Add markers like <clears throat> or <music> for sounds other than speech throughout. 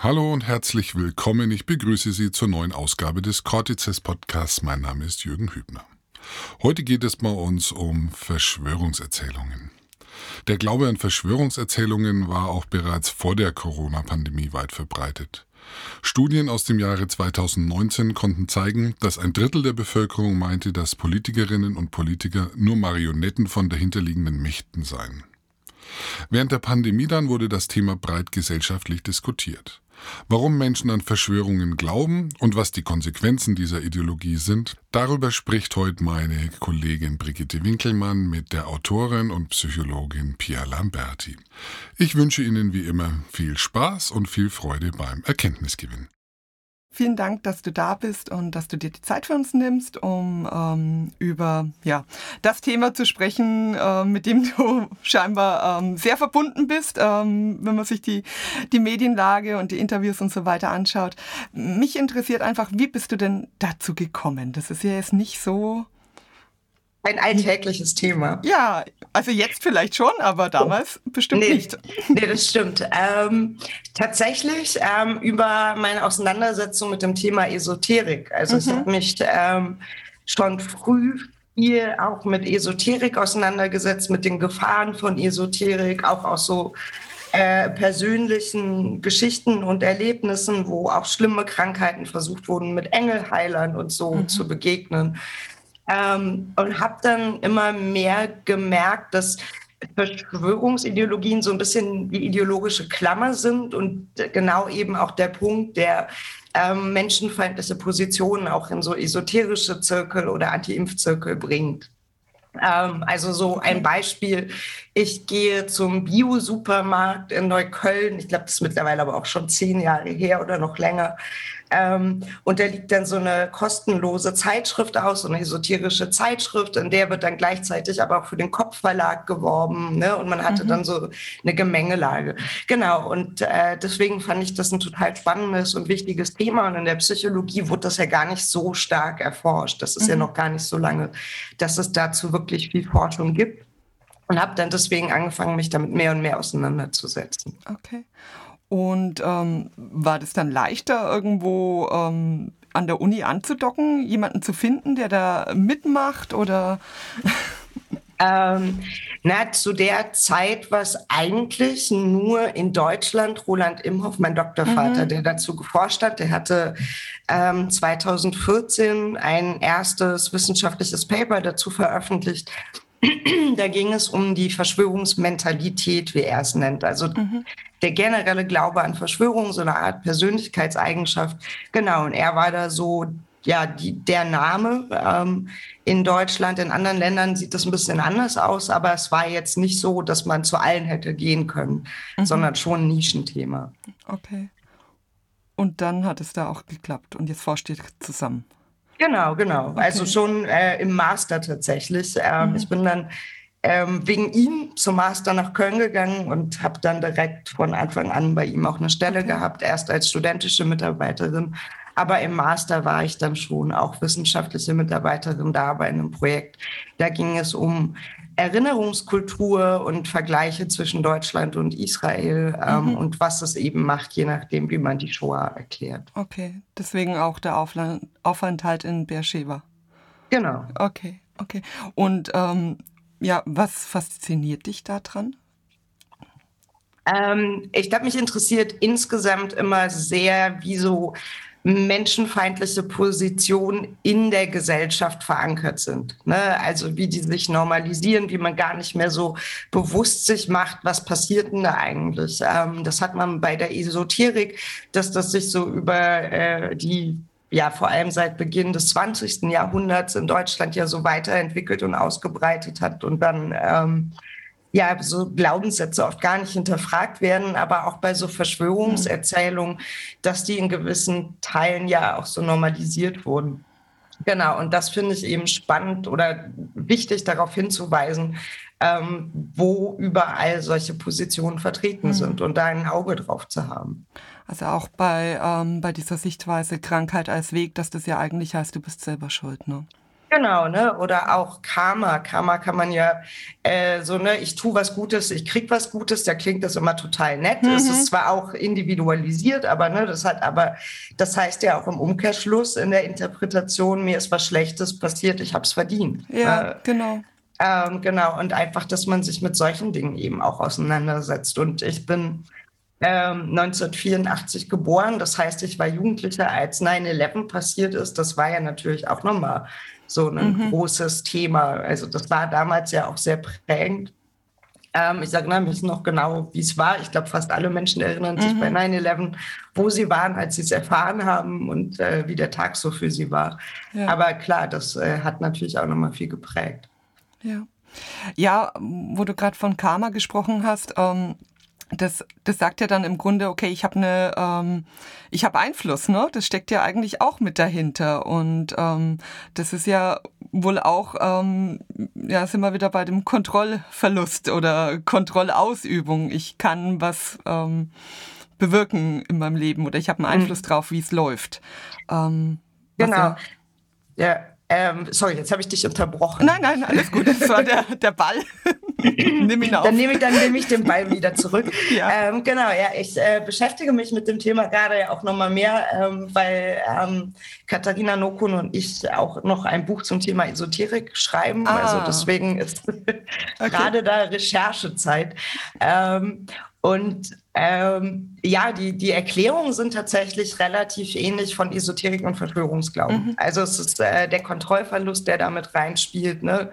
Hallo und herzlich willkommen. Ich begrüße Sie zur neuen Ausgabe des Cortices Podcasts. Mein Name ist Jürgen Hübner. Heute geht es bei uns um Verschwörungserzählungen. Der Glaube an Verschwörungserzählungen war auch bereits vor der Corona-Pandemie weit verbreitet. Studien aus dem Jahre 2019 konnten zeigen, dass ein Drittel der Bevölkerung meinte, dass Politikerinnen und Politiker nur Marionetten von dahinterliegenden Mächten seien. Während der Pandemie dann wurde das Thema breit gesellschaftlich diskutiert. Warum Menschen an Verschwörungen glauben und was die Konsequenzen dieser Ideologie sind, darüber spricht heute meine Kollegin Brigitte Winkelmann mit der Autorin und Psychologin Pia Lamberti. Ich wünsche Ihnen wie immer viel Spaß und viel Freude beim Erkenntnisgewinn. Vielen Dank, dass du da bist und dass du dir die Zeit für uns nimmst, um ähm, über ja, das Thema zu sprechen, äh, mit dem <laughs> du scheinbar ähm, sehr verbunden bist, ähm, wenn man sich die, die Medienlage und die Interviews und so weiter anschaut. Mich interessiert einfach, wie bist du denn dazu gekommen? Das ist ja jetzt nicht so ein alltägliches Thema. Ja, also jetzt vielleicht schon, aber damals oh. bestimmt nee, nicht. Nee, das stimmt. Ähm, tatsächlich ähm, über meine Auseinandersetzung mit dem Thema Esoterik. Also mhm. ich habe mich ähm, schon früh viel auch mit Esoterik auseinandergesetzt, mit den Gefahren von Esoterik, auch aus so äh, persönlichen Geschichten und Erlebnissen, wo auch schlimme Krankheiten versucht wurden, mit Engelheilern und so mhm. zu begegnen. Ähm, und habe dann immer mehr gemerkt, dass Verschwörungsideologien so ein bisschen wie ideologische Klammer sind und genau eben auch der Punkt, der ähm, menschenfeindliche Positionen auch in so esoterische Zirkel oder Anti-Impf-Zirkel bringt. Ähm, also so ein Beispiel, ich gehe zum Bio-Supermarkt in Neukölln, ich glaube, das ist mittlerweile aber auch schon zehn Jahre her oder noch länger, ähm, und da liegt dann so eine kostenlose Zeitschrift aus, so eine esoterische Zeitschrift, in der wird dann gleichzeitig aber auch für den Kopfverlag geworben. Ne? Und man hatte mhm. dann so eine Gemengelage. Genau, und äh, deswegen fand ich das ein total spannendes und wichtiges Thema. Und in der Psychologie wurde das ja gar nicht so stark erforscht. Das ist mhm. ja noch gar nicht so lange, dass es dazu wirklich viel Forschung gibt. Und habe dann deswegen angefangen, mich damit mehr und mehr auseinanderzusetzen. Okay. Und ähm, war das dann leichter, irgendwo ähm, an der Uni anzudocken, jemanden zu finden, der da mitmacht oder? <laughs> Ähm, na, zu der Zeit war es eigentlich nur in Deutschland Roland Imhoff, mein Doktorvater, mhm. der dazu geforscht hat. Der hatte ähm, 2014 ein erstes wissenschaftliches Paper dazu veröffentlicht. <clears throat> da ging es um die Verschwörungsmentalität, wie er es nennt. Also mhm der generelle Glaube an Verschwörungen, so eine Art Persönlichkeitseigenschaft. Genau, und er war da so, ja, die, der Name. Ähm, in Deutschland, in anderen Ländern sieht das ein bisschen anders aus, aber es war jetzt nicht so, dass man zu allen hätte gehen können, mhm. sondern schon ein Nischenthema. Okay. Und dann hat es da auch geklappt und jetzt forscht ihr zusammen. Genau, genau. Okay. Also schon äh, im Master tatsächlich. Ähm, mhm. Ich bin dann ähm, wegen ihm zum Master nach Köln gegangen und habe dann direkt von Anfang an bei ihm auch eine Stelle gehabt, erst als studentische Mitarbeiterin. Aber im Master war ich dann schon auch wissenschaftliche Mitarbeiterin da bei einem Projekt. Da ging es um Erinnerungskultur und Vergleiche zwischen Deutschland und Israel ähm, mhm. und was es eben macht, je nachdem, wie man die Shoah erklärt. Okay, deswegen auch der Aufenthalt in Beersheba. Genau. Okay, okay. Und ähm, ja, was fasziniert dich daran? Ähm, ich glaube, mich interessiert insgesamt immer sehr, wie so menschenfeindliche Positionen in der Gesellschaft verankert sind. Ne? Also wie die sich normalisieren, wie man gar nicht mehr so bewusst sich macht, was passiert denn da eigentlich. Ähm, das hat man bei der Esoterik, dass das sich so über äh, die ja vor allem seit Beginn des 20. Jahrhunderts in Deutschland ja so weiterentwickelt und ausgebreitet hat und dann ähm, ja so Glaubenssätze oft gar nicht hinterfragt werden, aber auch bei so Verschwörungserzählungen, dass die in gewissen Teilen ja auch so normalisiert wurden. Genau, und das finde ich eben spannend oder wichtig darauf hinzuweisen, ähm, wo überall solche Positionen vertreten mhm. sind und da ein Auge drauf zu haben. Also auch bei, ähm, bei dieser Sichtweise Krankheit als Weg, dass das ja eigentlich heißt, du bist selber schuld, ne? Genau, ne? Oder auch Karma. Karma kann man ja äh, so, ne, ich tue was Gutes, ich krieg was Gutes, da klingt das immer total nett. Mhm. Es ist zwar auch individualisiert, aber ne, das hat aber, das heißt ja auch im Umkehrschluss in der Interpretation, mir ist was Schlechtes passiert, ich habe es verdient. Ja, äh, genau. Ähm, genau, und einfach, dass man sich mit solchen Dingen eben auch auseinandersetzt. Und ich bin ähm, 1984 geboren, das heißt, ich war Jugendlicher, als 9-11 passiert ist. Das war ja natürlich auch nochmal so ein mhm. großes Thema. Also das war damals ja auch sehr prägend. Ähm, ich sage nämlich noch genau, wie es war. Ich glaube, fast alle Menschen erinnern mhm. sich bei 9-11, wo sie waren, als sie es erfahren haben und äh, wie der Tag so für sie war. Ja. Aber klar, das äh, hat natürlich auch nochmal viel geprägt. Ja. Ja, wo du gerade von Karma gesprochen hast, ähm, das, das sagt ja dann im Grunde, okay, ich habe eine, ähm, ich habe Einfluss, ne? Das steckt ja eigentlich auch mit dahinter. Und ähm, das ist ja wohl auch, ähm, ja, sind wir wieder bei dem Kontrollverlust oder Kontrollausübung. Ich kann was ähm, bewirken in meinem Leben oder ich habe einen mhm. Einfluss mhm. drauf, wie es läuft. Ähm, genau. Ja, ja ähm, sorry, jetzt habe ich dich unterbrochen. Nein, nein, alles gut. Das war der, der Ball. <laughs> Nimm ihn auf. Dann nehme ich, dann nehme ich den Ball wieder zurück. ja. Ähm, genau, ja, ich äh, beschäftige mich mit dem Thema gerade ja auch nochmal mehr, ähm, weil ähm, Katharina Nokun und ich auch noch ein Buch zum Thema Esoterik schreiben. Ah. Also deswegen ist <laughs> okay. gerade da Recherchezeit. Ähm, und ähm, ja, die, die Erklärungen sind tatsächlich relativ ähnlich von Esoterik und Verschwörungsglauben. Mhm. Also es ist äh, der Kontrollverlust, der damit reinspielt. Ne?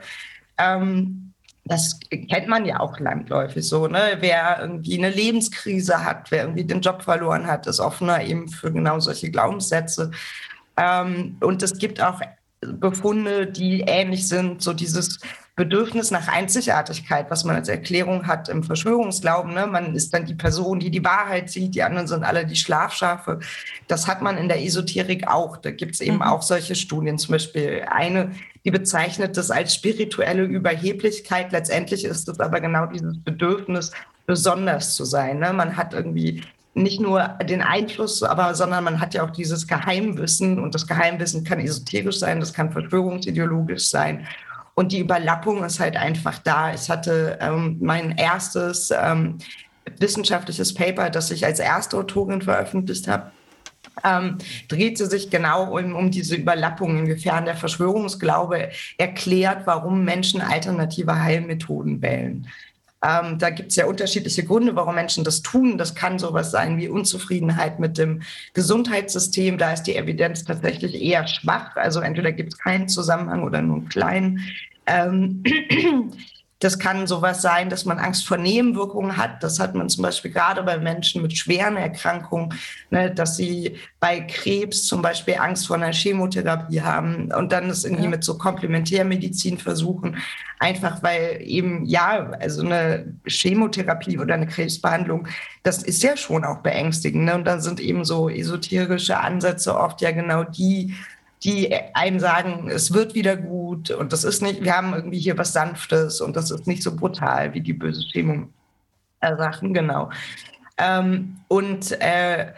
Ähm, das kennt man ja auch landläufig so, ne? Wer irgendwie eine Lebenskrise hat, wer irgendwie den Job verloren hat, ist offener eben für genau solche Glaubenssätze. Ähm, und es gibt auch Befunde, die ähnlich sind, so dieses Bedürfnis nach Einzigartigkeit, was man als Erklärung hat im Verschwörungsglauben. Ne? Man ist dann die Person, die die Wahrheit sieht, die anderen sind alle die Schlafschafe. Das hat man in der Esoterik auch. Da gibt es eben mhm. auch solche Studien. Zum Beispiel eine, die bezeichnet das als spirituelle Überheblichkeit. Letztendlich ist es aber genau dieses Bedürfnis, besonders zu sein. Ne? Man hat irgendwie nicht nur den Einfluss, aber sondern man hat ja auch dieses Geheimwissen und das Geheimwissen kann esoterisch sein, das kann verschwörungsideologisch sein. Und die Überlappung ist halt einfach da. Ich hatte ähm, mein erstes ähm, wissenschaftliches Paper, das ich als erste Autorin veröffentlicht habe, ähm, drehte sich genau um, um diese Überlappung, inwiefern der Verschwörungsglaube erklärt, warum Menschen alternative Heilmethoden wählen. Ähm, da gibt es ja unterschiedliche Gründe, warum Menschen das tun. Das kann sowas sein wie Unzufriedenheit mit dem Gesundheitssystem. Da ist die Evidenz tatsächlich eher schwach. Also entweder gibt es keinen Zusammenhang oder nur einen kleinen. Ähm, <clears throat> Das kann sowas sein, dass man Angst vor Nebenwirkungen hat. Das hat man zum Beispiel gerade bei Menschen mit schweren Erkrankungen, ne, dass sie bei Krebs zum Beispiel Angst vor einer Chemotherapie haben und dann es irgendwie ja. mit so Komplementärmedizin versuchen. Einfach weil eben, ja, also eine Chemotherapie oder eine Krebsbehandlung, das ist ja schon auch beängstigend. Ne? Und dann sind eben so esoterische Ansätze oft ja genau die, die einem sagen, es wird wieder gut und das ist nicht, wir haben irgendwie hier was Sanftes und das ist nicht so brutal wie die böse Stimmung. Sachen, genau. Ähm, und äh,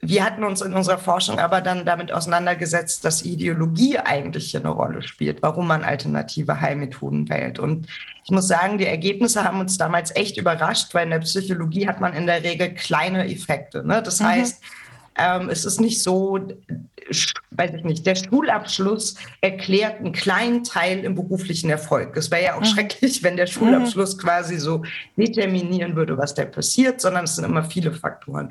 wir hatten uns in unserer Forschung aber dann damit auseinandergesetzt, dass Ideologie eigentlich hier eine Rolle spielt, warum man alternative Heilmethoden wählt. Und ich muss sagen, die Ergebnisse haben uns damals echt überrascht, weil in der Psychologie hat man in der Regel kleine Effekte. Ne? Das mhm. heißt, ähm, es ist nicht so, weiß ich nicht, der Schulabschluss erklärt einen kleinen Teil im beruflichen Erfolg. Es wäre ja auch mhm. schrecklich, wenn der Schulabschluss mhm. quasi so determinieren würde, was da passiert, sondern es sind immer viele Faktoren.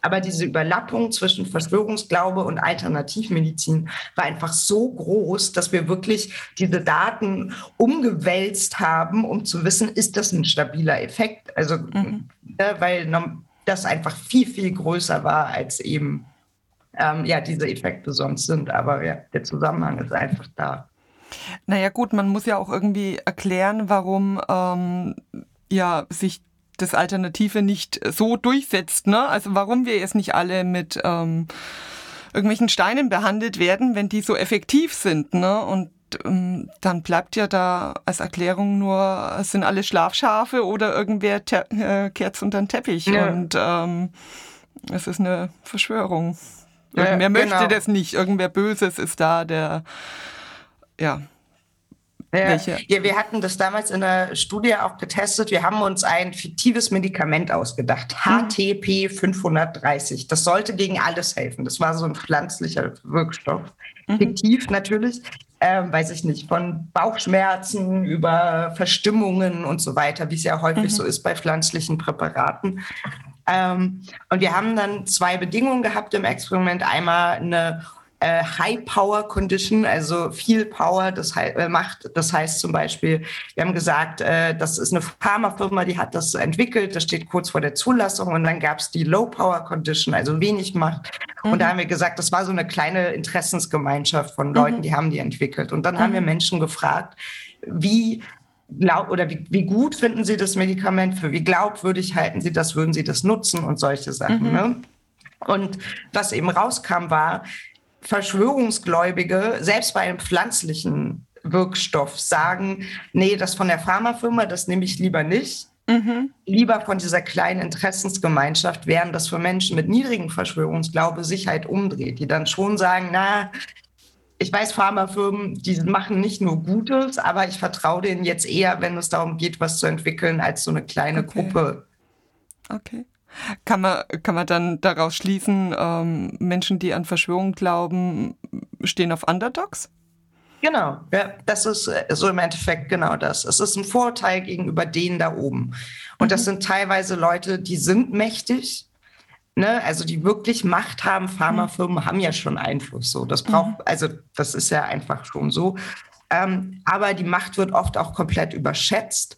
Aber diese Überlappung zwischen Verschwörungsglaube und Alternativmedizin war einfach so groß, dass wir wirklich diese Daten umgewälzt haben, um zu wissen, ist das ein stabiler Effekt? Also, mhm. ne, weil das einfach viel, viel größer war als eben ähm, ja, diese Effekte sonst sind. Aber ja, der Zusammenhang ist einfach da. Naja gut, man muss ja auch irgendwie erklären, warum ähm, ja, sich das Alternative nicht so durchsetzt. Ne? Also warum wir jetzt nicht alle mit ähm, irgendwelchen Steinen behandelt werden, wenn die so effektiv sind. Ne? Und dann bleibt ja da als Erklärung nur, es sind alle Schlafschafe oder irgendwer äh, kehrt unter den Teppich. Ja. Und ähm, es ist eine Verschwörung. Irgendwer ja, möchte genau. das nicht. Irgendwer Böses ist da, der ja, Ja. ja, wir hatten das damals in der Studie auch getestet. Wir haben uns ein fiktives Medikament ausgedacht, HTP 530. Das sollte gegen alles helfen. Das war so ein pflanzlicher Wirkstoff. Mhm. Fiktiv natürlich, ähm, weiß ich nicht, von Bauchschmerzen über Verstimmungen und so weiter, wie es ja häufig mhm. so ist bei pflanzlichen Präparaten. Ähm, und wir haben dann zwei Bedingungen gehabt im Experiment. Einmal eine äh, High Power Condition, also viel Power, das äh, macht. Das heißt zum Beispiel, wir haben gesagt, äh, das ist eine Pharmafirma, die hat das entwickelt, das steht kurz vor der Zulassung und dann gab es die Low Power Condition, also wenig Macht. Mhm. Und da mhm. haben wir gesagt, das war so eine kleine Interessensgemeinschaft von Leuten, mhm. die haben die entwickelt. Und dann mhm. haben wir mhm. Menschen gefragt, wie oder wie, wie, gut finden Sie das Medikament, für wie glaubwürdig halten Sie das, würden Sie das nutzen und solche Sachen. Mhm. Ne? Und was eben rauskam, war, Verschwörungsgläubige, selbst bei einem pflanzlichen Wirkstoff, sagen, nee, das von der Pharmafirma, das nehme ich lieber nicht. Mhm. Lieber von dieser kleinen Interessensgemeinschaft, während das für Menschen mit niedrigem Verschwörungsglaube sich halt umdreht, die dann schon sagen, na, ich weiß, Pharmafirmen, die machen nicht nur Gutes, aber ich vertraue denen jetzt eher, wenn es darum geht, was zu entwickeln, als so eine kleine okay. Gruppe. Okay. Kann man, kann man dann daraus schließen, ähm, Menschen, die an Verschwörung glauben, stehen auf Underdogs? Genau, ja, das ist äh, so im Endeffekt genau das. Es ist ein Vorteil gegenüber denen da oben. Und mhm. das sind teilweise Leute, die sind mächtig, ne? also die wirklich Macht haben. Pharmafirmen mhm. haben ja schon Einfluss. So, das braucht, mhm. also das ist ja einfach schon so. Ähm, aber die Macht wird oft auch komplett überschätzt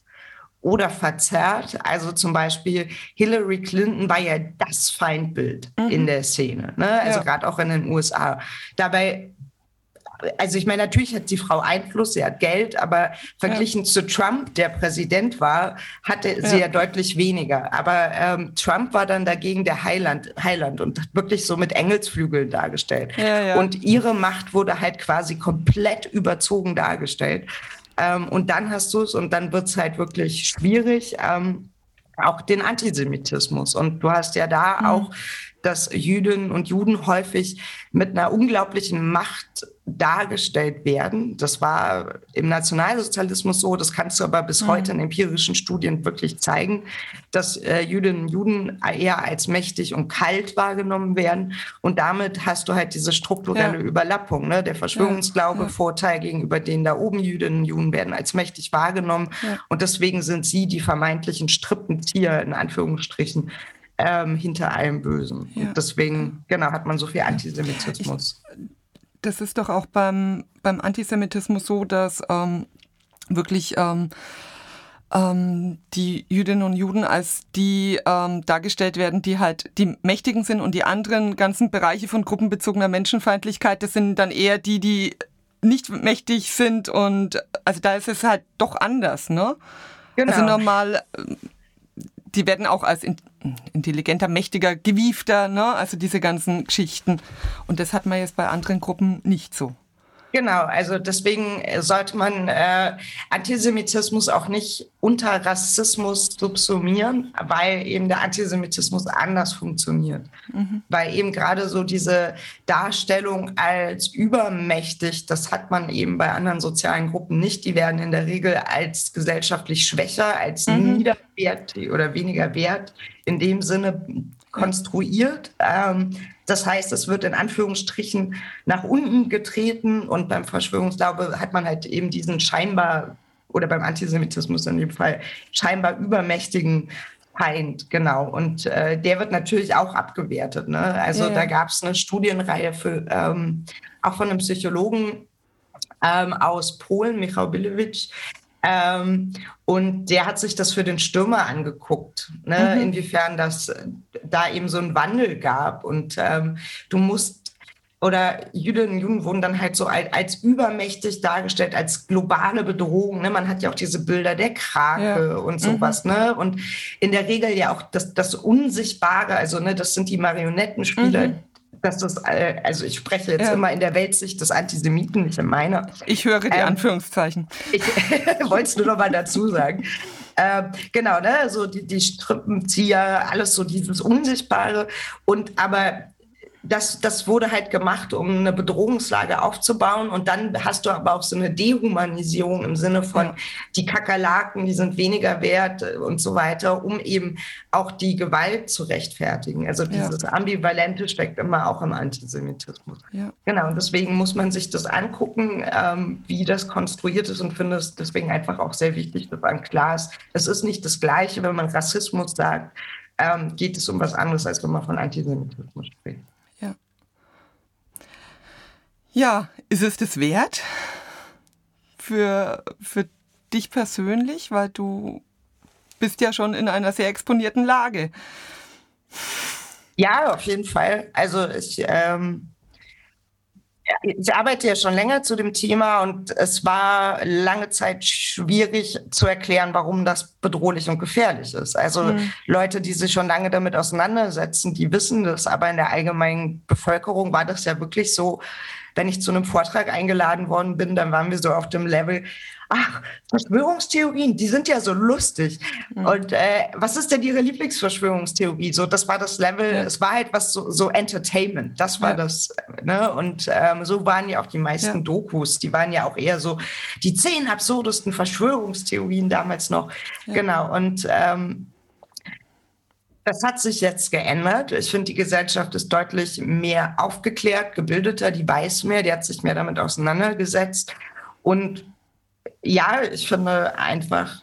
oder verzerrt. Also zum Beispiel Hillary Clinton war ja das Feindbild mhm. in der Szene, ne? also ja. gerade auch in den USA. Dabei also ich meine, natürlich hat die Frau Einfluss, sie hat Geld, aber verglichen ja. zu Trump, der Präsident war, hatte sie ja, ja deutlich weniger. Aber ähm, Trump war dann dagegen der Heiland, Heiland und hat wirklich so mit Engelsflügeln dargestellt. Ja, und ihre Macht wurde halt quasi komplett überzogen dargestellt. Ähm, und dann hast du es und dann wird es halt wirklich schwierig. Ähm, auch den Antisemitismus. Und du hast ja da mhm. auch dass Jüdinnen und Juden häufig mit einer unglaublichen Macht dargestellt werden. Das war im Nationalsozialismus so, das kannst du aber bis mhm. heute in empirischen Studien wirklich zeigen, dass äh, Jüdinnen und Juden eher als mächtig und kalt wahrgenommen werden. Und damit hast du halt diese strukturelle ja. Überlappung. Ne? Der Verschwörungsglaube, ja. Ja. Vorteil gegenüber denen da oben, Jüdinnen und Juden werden als mächtig wahrgenommen. Und deswegen sind sie die vermeintlichen Strippenzieher in Anführungsstrichen ähm, hinter allem Bösen. Ja. Und deswegen, genau, hat man so viel Antisemitismus. Ich, das ist doch auch beim, beim Antisemitismus so, dass ähm, wirklich ähm, ähm, die Jüdinnen und Juden als die ähm, dargestellt werden, die halt die Mächtigen sind und die anderen ganzen Bereiche von gruppenbezogener Menschenfeindlichkeit, das sind dann eher die, die nicht mächtig sind und also da ist es halt doch anders, ne? Genau. Also normal die werden auch als intelligenter, mächtiger, gewiefter, ne? also diese ganzen Geschichten. Und das hat man jetzt bei anderen Gruppen nicht so. Genau, also deswegen sollte man äh, Antisemitismus auch nicht unter Rassismus subsumieren, weil eben der Antisemitismus anders funktioniert. Mhm. Weil eben gerade so diese Darstellung als übermächtig, das hat man eben bei anderen sozialen Gruppen nicht. Die werden in der Regel als gesellschaftlich schwächer, als mhm. niederwert oder weniger wert in dem Sinne konstruiert. Ähm, das heißt, es wird in Anführungsstrichen nach unten getreten und beim Verschwörungsglaube hat man halt eben diesen scheinbar oder beim Antisemitismus in dem Fall scheinbar übermächtigen Feind, genau. Und äh, der wird natürlich auch abgewertet. Ne? Also ja. da gab es eine Studienreihe für, ähm, auch von einem Psychologen ähm, aus Polen, Michał Bilewitsch, ähm, und der hat sich das für den Stürmer angeguckt, ne? Mhm. inwiefern das äh, da eben so einen Wandel gab. Und ähm, du musst, oder Jüdinnen und Juden wurden dann halt so als, als, übermächtig dargestellt, als globale Bedrohung. Ne? Man hat ja auch diese Bilder der Krake ja. und sowas. Mhm. Ne? Und in der Regel ja auch das, das Unsichtbare, also ne, das sind die Marionettenspieler, mhm dass das, äh, also ich spreche jetzt ja. immer in der Weltsicht des Antisemiten, nicht in meiner. Ich höre die ähm, Anführungszeichen. Ich <laughs> wollte es nur noch mal dazu sagen. Ähm, genau, ne, so die, die Strippenzieher, alles so dieses Unsichtbare. Und aber das, das wurde halt gemacht, um eine Bedrohungslage aufzubauen. Und dann hast du aber auch so eine Dehumanisierung im Sinne von, die Kakerlaken, die sind weniger wert und so weiter, um eben auch die Gewalt zu rechtfertigen. Also dieses ja. Ambivalente steckt immer auch im Antisemitismus. Ja. Genau, und deswegen muss man sich das angucken, ähm, wie das konstruiert ist und finde es deswegen einfach auch sehr wichtig, dass man klar ist, es ist nicht das Gleiche, wenn man Rassismus sagt, ähm, geht es um was anderes, als wenn man von Antisemitismus spricht. Ja, ist es das wert für, für dich persönlich, weil du bist ja schon in einer sehr exponierten Lage. Ja, auf jeden Fall. Also ich, ähm, ich arbeite ja schon länger zu dem Thema und es war lange Zeit schwierig zu erklären, warum das bedrohlich und gefährlich ist. Also mhm. Leute, die sich schon lange damit auseinandersetzen, die wissen das, aber in der allgemeinen Bevölkerung war das ja wirklich so, wenn ich zu einem Vortrag eingeladen worden bin, dann waren wir so auf dem Level, ach, Verschwörungstheorien, die sind ja so lustig. Mhm. Und äh, was ist denn Ihre Lieblingsverschwörungstheorie? So, das war das Level, ja. es war halt was so, so Entertainment, das war ja. das. Ne? Und ähm, so waren ja auch die meisten ja. Dokus, die waren ja auch eher so die zehn absurdesten Verschwörungstheorien damals noch. Genau. Und ähm, das hat sich jetzt geändert. Ich finde, die Gesellschaft ist deutlich mehr aufgeklärt, gebildeter, die weiß mehr, die hat sich mehr damit auseinandergesetzt. Und ja, ich finde einfach,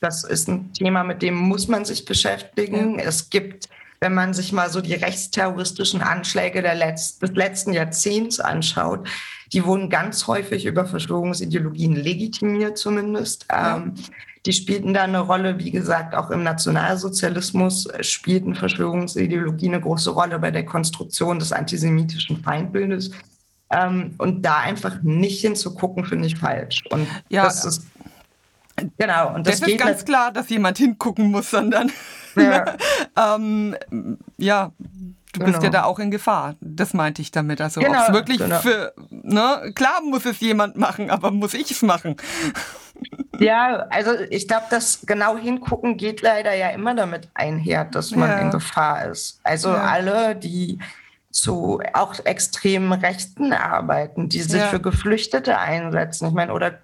das ist ein Thema, mit dem muss man sich beschäftigen. Ja. Es gibt, wenn man sich mal so die rechtsterroristischen Anschläge Letz-, des letzten Jahrzehnts anschaut, die wurden ganz häufig über Verschwörungsideologien legitimiert zumindest. Ja. Ähm, die spielten da eine Rolle, wie gesagt, auch im Nationalsozialismus spielten Verschwörungsideologien eine große Rolle bei der Konstruktion des antisemitischen Feindbildes. Ähm, und da einfach nicht hinzugucken, finde ich falsch. Und ja, das ist Genau, und das, das ist ganz halt klar, dass jemand hingucken muss, sondern <laughs> ja, <laughs> ähm, ja du genau. bist ja genau. da auch in Gefahr. Das meinte ich damit. Also genau, wirklich genau. für, ne, klar muss es jemand machen, aber muss ich es machen? Ja, also ich glaube, das genau hingucken geht leider ja immer damit einher, dass man ja. in Gefahr ist. Also ja. alle, die zu auch extremen Rechten arbeiten, die sich ja. für Geflüchtete einsetzen. Ich meine, oder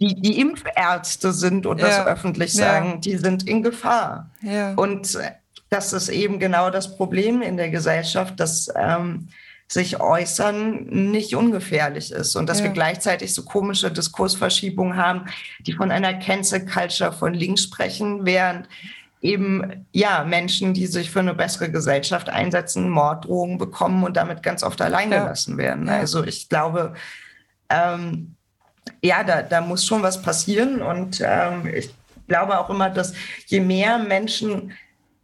die, die Impfärzte sind und das öffentlich sagen, die sind in Gefahr. Und das ist eben genau das Problem in der Gesellschaft, dass ähm, sich äußern nicht ungefährlich ist und dass ja. wir gleichzeitig so komische Diskursverschiebungen haben, die von einer Cancel Culture von links sprechen, während eben ja Menschen, die sich für eine bessere Gesellschaft einsetzen, Morddrohungen bekommen und damit ganz oft allein gelassen werden. Ja. Also ich glaube, ähm, ja, da, da muss schon was passieren und ähm, ich glaube auch immer, dass je mehr Menschen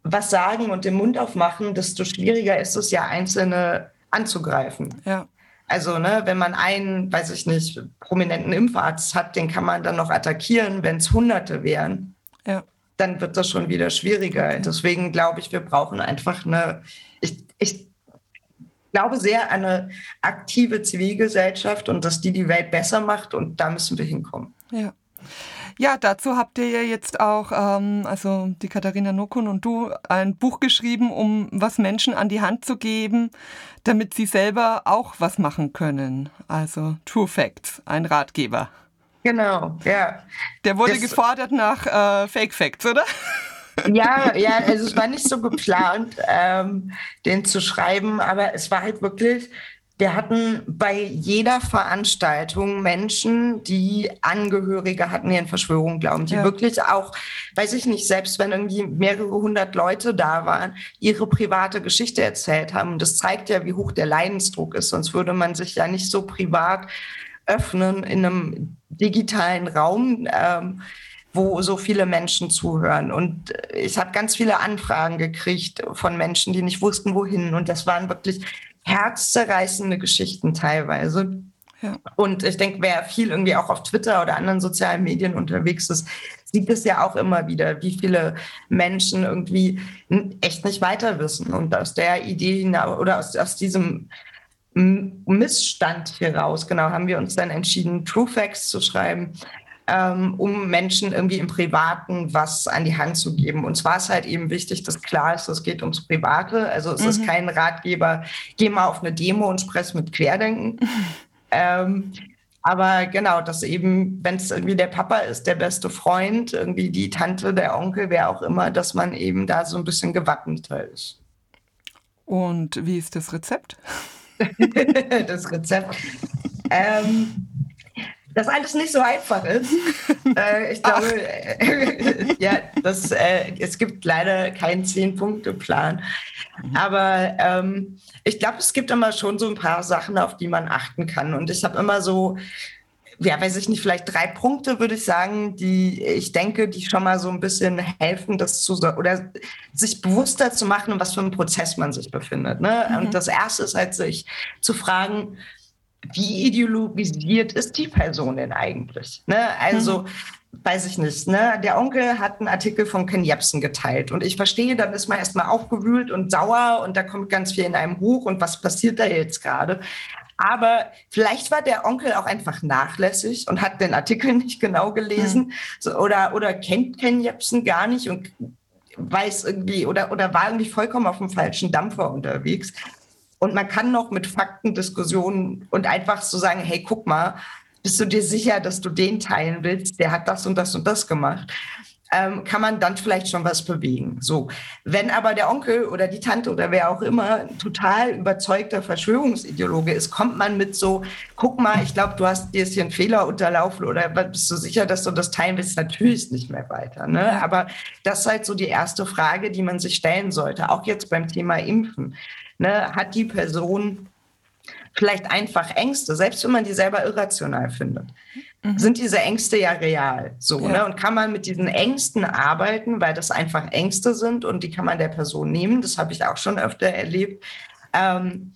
was sagen und den Mund aufmachen, desto schwieriger ist es ja, Einzelne anzugreifen. Ja. Also, ne, wenn man einen, weiß ich nicht, prominenten Impfarzt hat, den kann man dann noch attackieren, wenn es Hunderte wären. Ja. Dann wird das schon wieder schwieriger. Okay. Deswegen glaube ich, wir brauchen einfach eine, ich, ich glaube sehr an eine aktive Zivilgesellschaft und dass die die Welt besser macht und da müssen wir hinkommen. Ja. Ja, dazu habt ihr ja jetzt auch, ähm, also die Katharina Nokun und du, ein Buch geschrieben, um was Menschen an die Hand zu geben, damit sie selber auch was machen können. Also True Facts, ein Ratgeber. Genau, ja. Der wurde das, gefordert nach äh, Fake Facts, oder? Ja, <laughs> ja, also es war nicht so geplant, ähm, den zu schreiben, aber es war halt wirklich wir hatten bei jeder Veranstaltung Menschen, die Angehörige hatten, die an Verschwörungen glauben, die ja. wirklich auch, weiß ich nicht, selbst wenn irgendwie mehrere hundert Leute da waren, ihre private Geschichte erzählt haben. Und das zeigt ja, wie hoch der Leidensdruck ist. Sonst würde man sich ja nicht so privat öffnen in einem digitalen Raum. Ähm, wo so viele Menschen zuhören. Und ich habe ganz viele Anfragen gekriegt von Menschen, die nicht wussten, wohin. Und das waren wirklich herzzerreißende Geschichten teilweise. Ja. Und ich denke, wer viel irgendwie auch auf Twitter oder anderen sozialen Medien unterwegs ist, sieht es ja auch immer wieder, wie viele Menschen irgendwie echt nicht weiter wissen. Und aus der Idee oder aus, aus diesem Missstand hier raus, genau, haben wir uns dann entschieden, True Facts zu schreiben, ähm, um Menschen irgendwie im Privaten was an die Hand zu geben. Und zwar ist halt eben wichtig, dass klar ist, es geht ums Private. Also es mhm. ist kein Ratgeber, geh mal auf eine Demo und sprech mit Querdenken. <laughs> ähm, aber genau, dass eben, wenn es irgendwie der Papa ist, der beste Freund, irgendwie die Tante, der Onkel, wer auch immer, dass man eben da so ein bisschen gewappneter ist. Und wie ist das Rezept? <laughs> das Rezept. Ähm, das alles nicht so einfach ist. <laughs> äh, ich glaube, <laughs> ja, das, äh, es gibt leider keinen Zehn-Punkte-Plan. Mhm. Aber ähm, ich glaube, es gibt immer schon so ein paar Sachen, auf die man achten kann. Und ich habe immer so, ja, weiß ich nicht, vielleicht drei Punkte, würde ich sagen, die ich denke, die schon mal so ein bisschen helfen, das zu oder sich bewusster zu machen, in was für einem Prozess man sich befindet. Ne? Mhm. Und das erste ist halt, sich zu fragen, wie ideologisiert ist die Person denn eigentlich? Ne? Also, mhm. weiß ich nicht, ne? der Onkel hat einen Artikel von Ken Jebsen geteilt und ich verstehe, dann ist man erstmal aufgewühlt und sauer und da kommt ganz viel in einem hoch und was passiert da jetzt gerade? Aber vielleicht war der Onkel auch einfach nachlässig und hat den Artikel <laughs> nicht genau gelesen mhm. so, oder, oder kennt Ken Jebsen gar nicht und weiß irgendwie oder, oder war irgendwie vollkommen auf dem falschen Dampfer unterwegs. Und man kann noch mit Faktendiskussionen und einfach so sagen, hey, guck mal, bist du dir sicher, dass du den teilen willst? Der hat das und das und das gemacht. Ähm, kann man dann vielleicht schon was bewegen. So, wenn aber der Onkel oder die Tante oder wer auch immer total überzeugter Verschwörungsideologe ist, kommt man mit so, guck mal, ich glaube, du hast dir hier einen Fehler unterlaufen oder bist du sicher, dass du das teilen willst? Natürlich nicht mehr weiter. Ne? Aber das ist halt so die erste Frage, die man sich stellen sollte, auch jetzt beim Thema Impfen ne, hat die Person vielleicht einfach Ängste, selbst wenn man die selber irrational findet, mhm. sind diese Ängste ja real. So, ja. Ne? Und kann man mit diesen Ängsten arbeiten, weil das einfach Ängste sind und die kann man der Person nehmen. Das habe ich auch schon öfter erlebt. Ähm,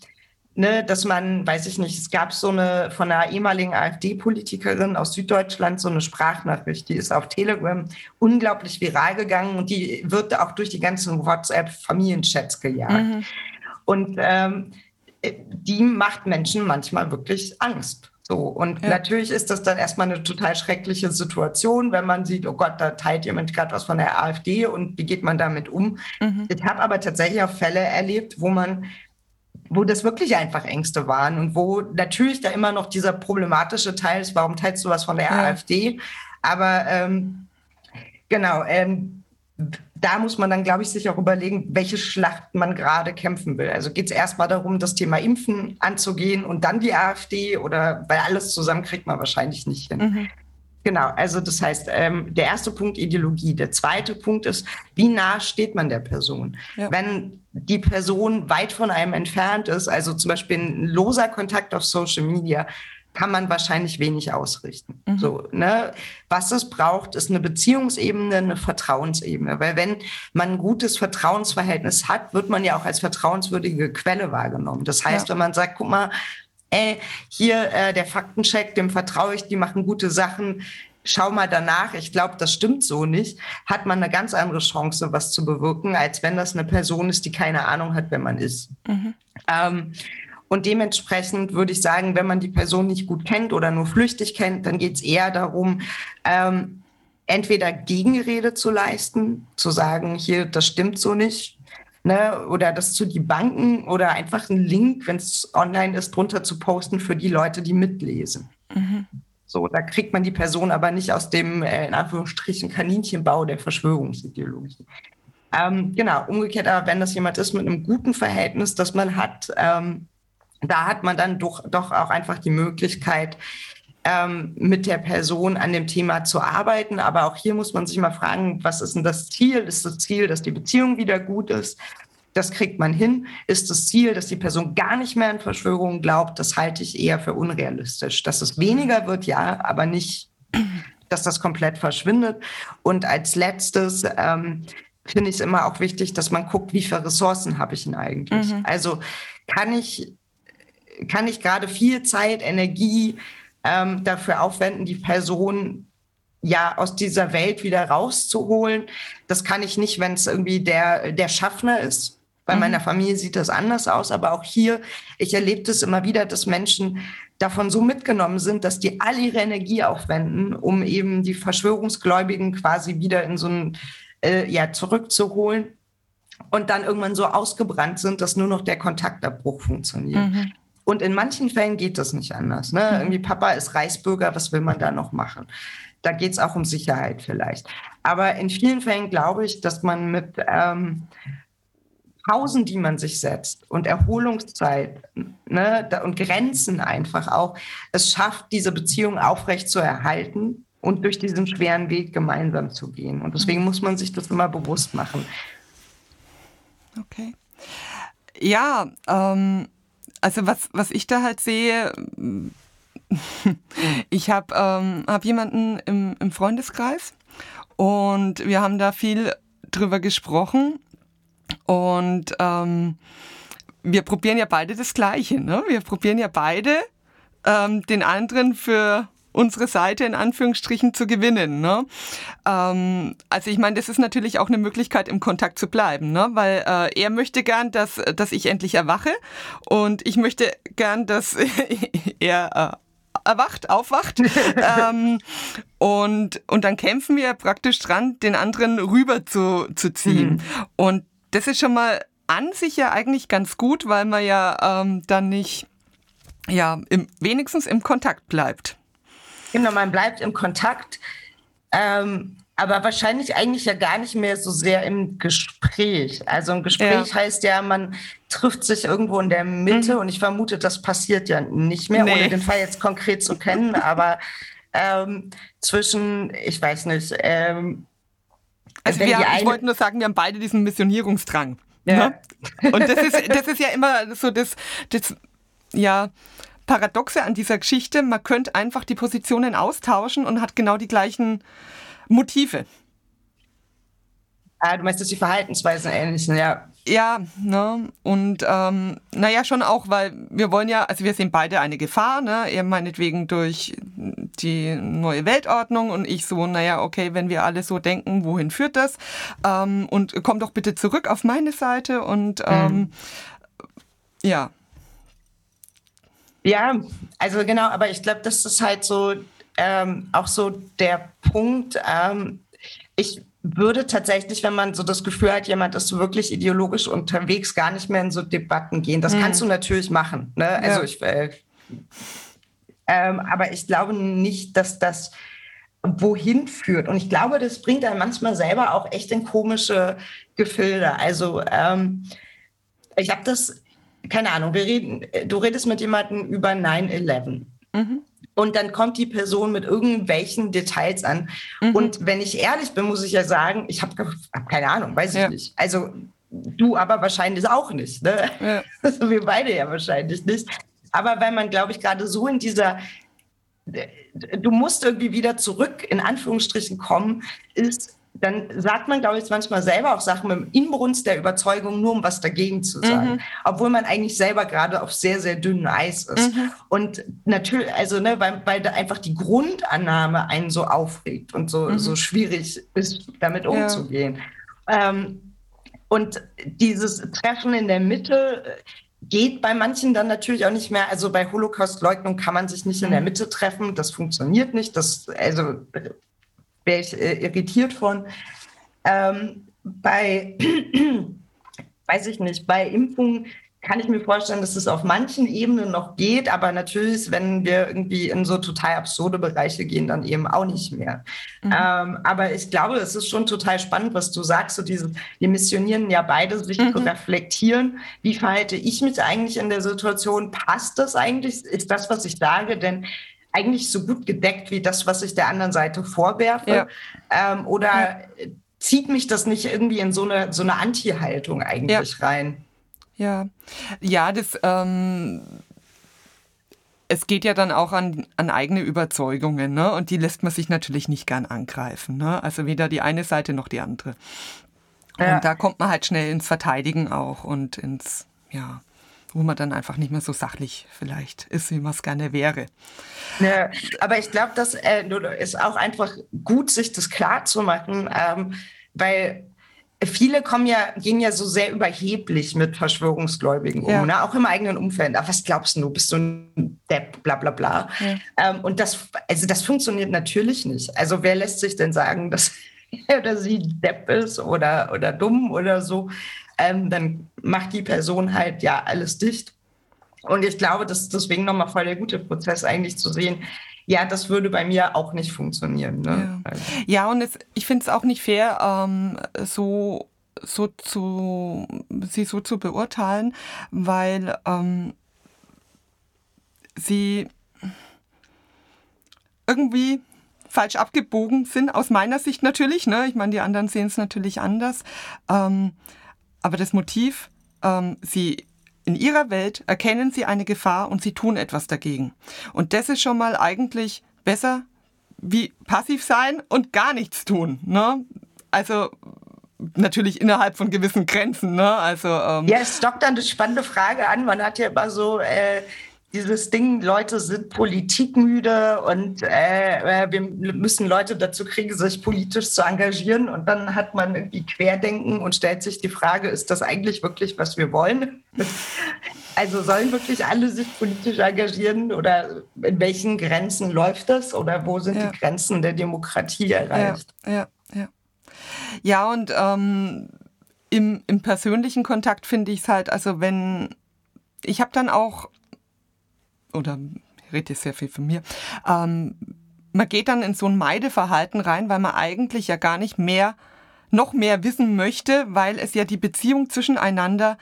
ne, dass man, weiß ich nicht, es gab so eine von einer ehemaligen AfD-Politikerin aus Süddeutschland so eine Sprachnachricht, die ist auf Telegram unglaublich viral gegangen und die wird auch durch die ganzen WhatsApp-Familienchats gejagt. Mhm. Und ähm, die macht Menschen manchmal wirklich Angst. So. Und ja. natürlich ist das dann erstmal eine total schreckliche Situation, wenn man sieht, oh Gott, da teilt jemand gerade was von der AfD und wie geht man damit um? Mhm. Ich habe aber tatsächlich auch Fälle erlebt, wo man wo das wirklich einfach Ängste waren und wo natürlich da immer noch dieser problematische Teil ist, warum teilst du was von der ja. AfD? Aber ähm, genau, ähm, da muss man dann, glaube ich, sich auch überlegen, welche Schlacht man gerade kämpfen will. Also geht es erstmal darum, das Thema Impfen anzugehen und dann die AfD oder weil alles zusammen kriegt man wahrscheinlich nicht hin. Mhm. Genau, also das heißt, ähm, der erste Punkt Ideologie. Der zweite Punkt ist, wie nah steht man der Person? Ja. Wenn die Person weit von einem entfernt ist, also zum Beispiel ein loser Kontakt auf Social Media, kann man wahrscheinlich wenig ausrichten. Mhm. So, ne? Was es braucht, ist eine Beziehungsebene, eine Vertrauensebene. Weil wenn man ein gutes Vertrauensverhältnis hat, wird man ja auch als vertrauenswürdige Quelle wahrgenommen. Das heißt, ja. wenn man sagt, guck mal, ey, hier äh, der Faktencheck, dem vertraue ich, die machen gute Sachen, schau mal danach, ich glaube, das stimmt so nicht, hat man eine ganz andere Chance, was zu bewirken, als wenn das eine Person ist, die keine Ahnung hat, wer man ist. Mhm. Ähm, und dementsprechend würde ich sagen, wenn man die Person nicht gut kennt oder nur flüchtig kennt, dann geht es eher darum, ähm, entweder Gegenrede zu leisten, zu sagen, hier, das stimmt so nicht, ne, oder das zu die Banken oder einfach einen Link, wenn es online ist, drunter zu posten für die Leute, die mitlesen. Mhm. So, da kriegt man die Person aber nicht aus dem, äh, in Anführungsstrichen, Kaninchenbau der Verschwörungsideologie. Ähm, genau, umgekehrt aber, wenn das jemand ist mit einem guten Verhältnis, das man hat, ähm, da hat man dann doch, doch auch einfach die Möglichkeit, ähm, mit der Person an dem Thema zu arbeiten. Aber auch hier muss man sich mal fragen, was ist denn das Ziel? Ist das Ziel, dass die Beziehung wieder gut ist? Das kriegt man hin. Ist das Ziel, dass die Person gar nicht mehr an Verschwörungen glaubt? Das halte ich eher für unrealistisch. Dass es weniger wird, ja, aber nicht, dass das komplett verschwindet. Und als letztes ähm, finde ich es immer auch wichtig, dass man guckt, wie viele Ressourcen habe ich denn eigentlich? Mhm. Also kann ich kann ich gerade viel Zeit, Energie ähm, dafür aufwenden, die Person ja aus dieser Welt wieder rauszuholen. Das kann ich nicht, wenn es irgendwie der, der Schaffner ist, Bei mhm. meiner Familie sieht das anders aus, aber auch hier, ich erlebe das immer wieder, dass Menschen davon so mitgenommen sind, dass die all ihre Energie aufwenden, um eben die Verschwörungsgläubigen quasi wieder in so ein, äh, ja, zurückzuholen und dann irgendwann so ausgebrannt sind, dass nur noch der Kontaktabbruch funktioniert. Mhm. Und in manchen Fällen geht das nicht anders. Ne? Mhm. Irgendwie Papa ist Reichsbürger, was will man da noch machen? Da geht es auch um Sicherheit vielleicht. Aber in vielen Fällen glaube ich, dass man mit ähm, Pausen, die man sich setzt und Erholungszeit ne, und Grenzen einfach auch, es schafft, diese Beziehung aufrecht zu erhalten und durch diesen schweren Weg gemeinsam zu gehen. Und deswegen muss man sich das immer bewusst machen. Okay. Ja, ähm, also was, was ich da halt sehe, <laughs> ich habe ähm, hab jemanden im, im Freundeskreis und wir haben da viel drüber gesprochen und ähm, wir probieren ja beide das Gleiche. Ne? Wir probieren ja beide ähm, den anderen für unsere Seite in Anführungsstrichen zu gewinnen. Ne? Ähm, also ich meine, das ist natürlich auch eine Möglichkeit, im Kontakt zu bleiben, ne? weil äh, er möchte gern, dass, dass ich endlich erwache und ich möchte gern, dass <laughs> er äh, erwacht, aufwacht. <laughs> ähm, und, und dann kämpfen wir praktisch dran, den anderen rüber zu, zu ziehen. Mhm. Und das ist schon mal an sich ja eigentlich ganz gut, weil man ja ähm, dann nicht, ja, im, wenigstens im Kontakt bleibt. Genau, man bleibt im Kontakt, ähm, aber wahrscheinlich eigentlich ja gar nicht mehr so sehr im Gespräch. Also ein Gespräch ja. heißt ja, man trifft sich irgendwo in der Mitte mhm. und ich vermute, das passiert ja nicht mehr, nee. ohne den Fall jetzt konkret zu kennen, <laughs> aber ähm, zwischen, ich weiß nicht, ähm, also wir haben, ich wollte nur sagen, wir haben beide diesen Missionierungsdrang. Ja. Ne? Und das <laughs> ist, das ist ja immer so das, das ja, Paradoxe an dieser Geschichte. Man könnte einfach die Positionen austauschen und hat genau die gleichen Motive. Ah, du meinst, dass die Verhaltensweisen ähnlich sind, ja. Ja, ne? Und ähm, naja, schon auch, weil wir wollen ja, also wir sehen beide eine Gefahr, ne? Er meinetwegen durch die neue Weltordnung und ich so, naja, okay, wenn wir alle so denken, wohin führt das? Ähm, und komm doch bitte zurück auf meine Seite und ähm, mhm. ja. Ja, also genau, aber ich glaube, das ist halt so ähm, auch so der Punkt. Ähm, ich würde tatsächlich, wenn man so das Gefühl hat, jemand ist wirklich ideologisch unterwegs, gar nicht mehr in so Debatten gehen. Das mhm. kannst du natürlich machen. Ne? Also ja. ich, äh, ähm, aber ich glaube nicht, dass das wohin führt. Und ich glaube, das bringt einen manchmal selber auch echt in komische Gefilde. Also ähm, ich habe das, keine Ahnung, reden, du redest mit jemandem über 9-11. Mhm und dann kommt die Person mit irgendwelchen Details an. Mhm. Und wenn ich ehrlich bin, muss ich ja sagen, ich habe hab keine Ahnung, weiß ich ja. nicht. Also du aber wahrscheinlich auch nicht. Ne? Ja. <laughs> Also wir beide ja wahrscheinlich nicht. Aber weil man, glaube ich, gerade so in dieser du musst irgendwie wieder zurück in Anführungsstrichen kommen, ist dann sagt man, glaube ich, manchmal selber auch Sachen mit dem Inbrunst der Überzeugung, nur um was dagegen zu sagen. Mhm. Obwohl man eigentlich selber gerade auf sehr, sehr dünnem Eis ist. Mhm. Und natürlich, also, ne, weil, weil da einfach die Grundannahme einen so aufregt und so, mhm. so schwierig ist, damit umzugehen. Ja. Ähm, und dieses Treffen in der Mitte geht bei manchen dann natürlich auch nicht mehr. Also bei Holocaust-Leugnung kann man sich nicht in der mhm. Mitte treffen. Das funktioniert nicht. Das, also wäre ich äh, irritiert von. Ähm, bei, <clears throat> weiß ich nicht, bei Impfungen kann ich mir vorstellen, dass es auf manchen Ebenen noch geht, aber natürlich, wenn wir irgendwie in so total absurde Bereiche gehen, dann eben auch nicht mehr. Mhm. Ähm, aber ich glaube, es ist schon total spannend, was du sagst, so dieses, wir missionieren ja beide, sich mhm. reflektieren. Wie verhalte ich mich eigentlich in der Situation? Passt das eigentlich? Ist das, was ich sage? Denn eigentlich so gut gedeckt wie das, was ich der anderen Seite vorwerfe? Ja. Ähm, oder ja. zieht mich das nicht irgendwie in so eine, so eine Anti-Haltung eigentlich ja. rein? Ja, ja, das. Ähm es geht ja dann auch an, an eigene Überzeugungen, ne? Und die lässt man sich natürlich nicht gern angreifen, ne? Also weder die eine Seite noch die andere. Ja. Und da kommt man halt schnell ins Verteidigen auch und ins, ja, wo man dann einfach nicht mehr so sachlich vielleicht ist, wie man es gerne wäre. Ja, aber ich glaube, das äh, ist auch einfach gut, sich das klar zu machen, ähm, weil viele kommen ja, gehen ja so sehr überheblich mit Verschwörungsgläubigen um, ne? auch im eigenen Umfeld. Ach, was glaubst du, bist du ein Depp, bla bla bla. Ja. Ähm, und das, also das funktioniert natürlich nicht. Also wer lässt sich denn sagen, dass <laughs> er oder sie Depp ist oder, oder dumm oder so? Ähm, dann macht die Person halt ja alles dicht. Und ich glaube, das ist deswegen nochmal voll der gute Prozess eigentlich zu sehen, ja, das würde bei mir auch nicht funktionieren. Ne? Ja. ja, und es, ich finde es auch nicht fair, ähm, so, so zu, sie so zu beurteilen, weil ähm, sie irgendwie falsch abgebogen sind, aus meiner Sicht natürlich. Ne? Ich meine, die anderen sehen es natürlich anders. Ähm, aber das Motiv, ähm, sie in ihrer Welt erkennen sie eine Gefahr und sie tun etwas dagegen. Und das ist schon mal eigentlich besser wie passiv sein und gar nichts tun. Ne? Also natürlich innerhalb von gewissen Grenzen. Ne? Also, ähm ja, es dockt dann eine spannende Frage an. Man hat ja immer so äh, dieses Ding, Leute sind politikmüde und äh, äh, wir müssen Leute dazu kriegen, sich politisch zu engagieren. Und dann hat man irgendwie Querdenken und stellt sich die Frage, ist das eigentlich wirklich, was wir wollen? <laughs> Also sollen wirklich alle sich politisch engagieren oder in welchen Grenzen läuft das oder wo sind ja. die Grenzen der Demokratie erreicht? Ja, ja, ja. Ja, und ähm, im, im persönlichen Kontakt finde ich es halt, also wenn ich habe dann auch oder ich rede sehr viel von mir, ähm, man geht dann in so ein Meideverhalten rein, weil man eigentlich ja gar nicht mehr, noch mehr wissen möchte, weil es ja die Beziehung zwischeneinander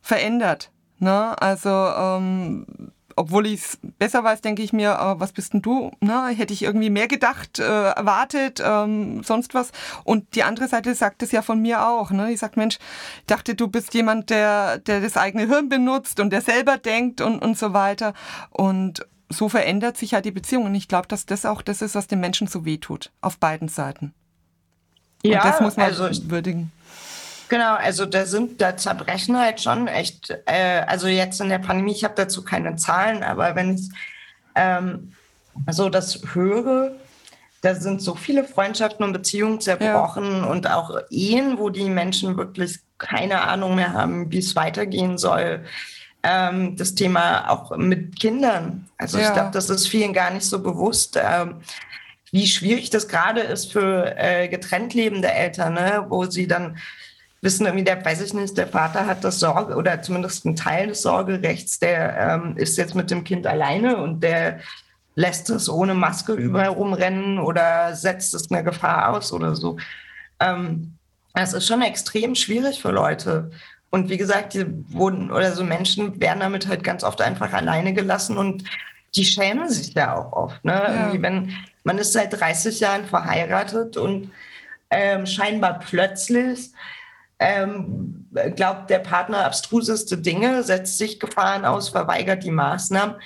verändert. Ne? Also ähm, obwohl ich es besser weiß, denke ich mir, äh, was bist denn du? Na, hätte ich irgendwie mehr gedacht, äh, erwartet, ähm, sonst was. Und die andere Seite sagt es ja von mir auch. Ne? Ich sag, Mensch, ich dachte, du bist jemand, der, der das eigene Hirn benutzt und der selber denkt und, und so weiter. Und so verändert sich ja die Beziehung. Und ich glaube, dass das auch das ist, was den Menschen so wehtut. Auf beiden Seiten. Ja, und das muss man also würdigen. Genau, also da sind, da zerbrechen halt schon echt, äh, also jetzt in der Pandemie, ich habe dazu keine Zahlen, aber wenn ich ähm, so das höre, da sind so viele Freundschaften und Beziehungen zerbrochen ja. und auch Ehen, wo die Menschen wirklich keine Ahnung mehr haben, wie es weitergehen soll. Ähm, das Thema auch mit Kindern. Also ja. ich glaube, das ist vielen gar nicht so bewusst. Ähm, wie schwierig das gerade ist für äh, getrennt lebende Eltern, ne? wo sie dann wissen irgendwie, der, weiß ich nicht, der Vater hat das Sorge oder zumindest ein Teil des Sorgerechts, der ähm, ist jetzt mit dem Kind alleine und der lässt es ohne Maske überall rumrennen oder setzt es einer Gefahr aus oder so. Ähm, das ist schon extrem schwierig für Leute. Und wie gesagt, die wurden oder so Menschen werden damit halt ganz oft einfach alleine gelassen und die schämen sich ja auch oft. Ne? Ja. wenn man ist seit 30 Jahren verheiratet und ähm, scheinbar plötzlich ähm, glaubt der Partner abstruseste Dinge, setzt sich Gefahren aus, verweigert die Maßnahmen.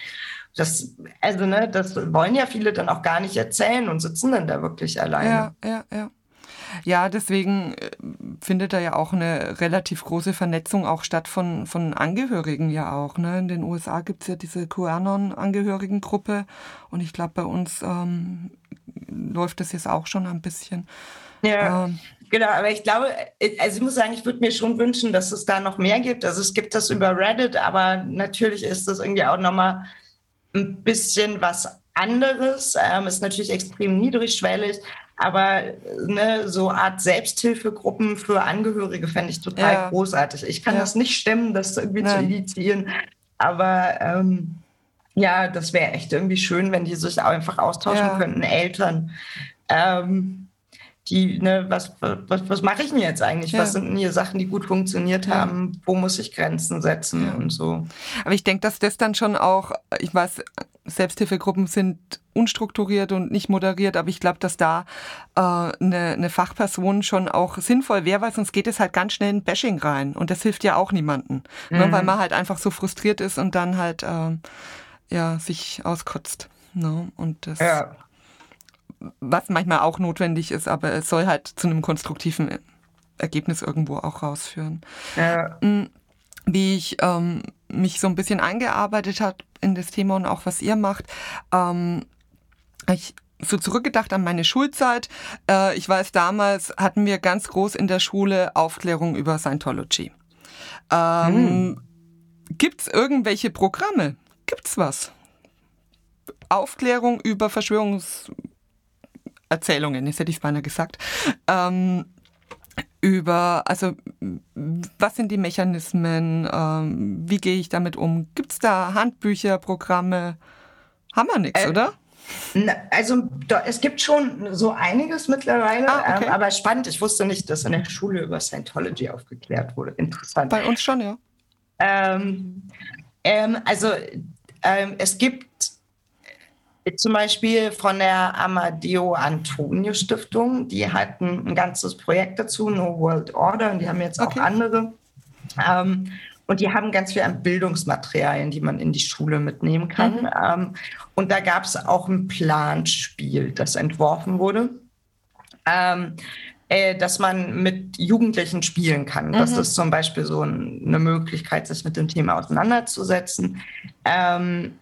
Das, also, ne, das wollen ja viele dann auch gar nicht erzählen und sitzen dann da wirklich alleine. Ja, ja, ja. Ja, deswegen äh, findet da ja auch eine relativ große Vernetzung auch statt von, von Angehörigen ja auch. Ne? In den USA gibt es ja diese QAnon-Angehörigengruppe und ich glaube, bei uns ähm, läuft das jetzt auch schon ein bisschen. Ja. Ähm, Genau, aber ich glaube, also ich muss sagen, ich würde mir schon wünschen, dass es da noch mehr gibt. Also es gibt das über Reddit, aber natürlich ist das irgendwie auch nochmal ein bisschen was anderes. Ähm, ist natürlich extrem niedrigschwellig, aber ne, so Art Selbsthilfegruppen für Angehörige fände ich total ja. großartig. Ich kann ja. das nicht stemmen, das irgendwie Nein. zu initiieren, aber ähm, ja, das wäre echt irgendwie schön, wenn die sich auch einfach austauschen ja. könnten, Eltern. Ähm, die, ne, was, was, was mache ich denn jetzt eigentlich? Ja. Was sind denn hier Sachen, die gut funktioniert ja. haben? Wo muss ich Grenzen setzen ja. und so? Aber ich denke, dass das dann schon auch, ich weiß, Selbsthilfegruppen sind unstrukturiert und nicht moderiert, aber ich glaube, dass da äh, eine, eine Fachperson schon auch sinnvoll wäre, weil sonst geht es halt ganz schnell in Bashing rein und das hilft ja auch niemandem, mhm. ne, weil mhm. man halt einfach so frustriert ist und dann halt äh, ja, sich auskotzt. Ne? Und das ja was manchmal auch notwendig ist, aber es soll halt zu einem konstruktiven Ergebnis irgendwo auch rausführen. Ja. Mm, wie ich ähm, mich so ein bisschen eingearbeitet habe in das Thema und auch was ihr macht, ähm, ich so zurückgedacht an meine Schulzeit. Äh, ich weiß, damals hatten wir ganz groß in der Schule Aufklärung über Scientology. Ähm, hm. Gibt es irgendwelche Programme? Gibt es was? Aufklärung über Verschwörungserzählungen, jetzt hätte ich es beinahe gesagt. Ähm, über, also was sind die Mechanismen, ähm, wie gehe ich damit um? Gibt es da Handbücher, Programme? Haben wir nichts, äh, oder? Also es gibt schon so einiges mittlerweile, ah, okay. ähm, aber spannend. Ich wusste nicht, dass in der Schule über Scientology aufgeklärt wurde. Interessant. Bei uns schon, ja. Ähm, ähm, also ähm, es gibt zum Beispiel von der Amadeo Antonio Stiftung, die hatten ein ganzes Projekt dazu, No World Order, und die haben jetzt okay. auch andere. Ähm, und die haben ganz viel an Bildungsmaterialien, die man in die Schule mitnehmen kann. Mhm. Ähm, und da gab es auch ein Planspiel, das entworfen wurde. Ähm, äh, dass man mit Jugendlichen spielen kann. Mhm. Das ist zum Beispiel so ein, eine Möglichkeit, sich mit dem Thema auseinanderzusetzen. Ähm,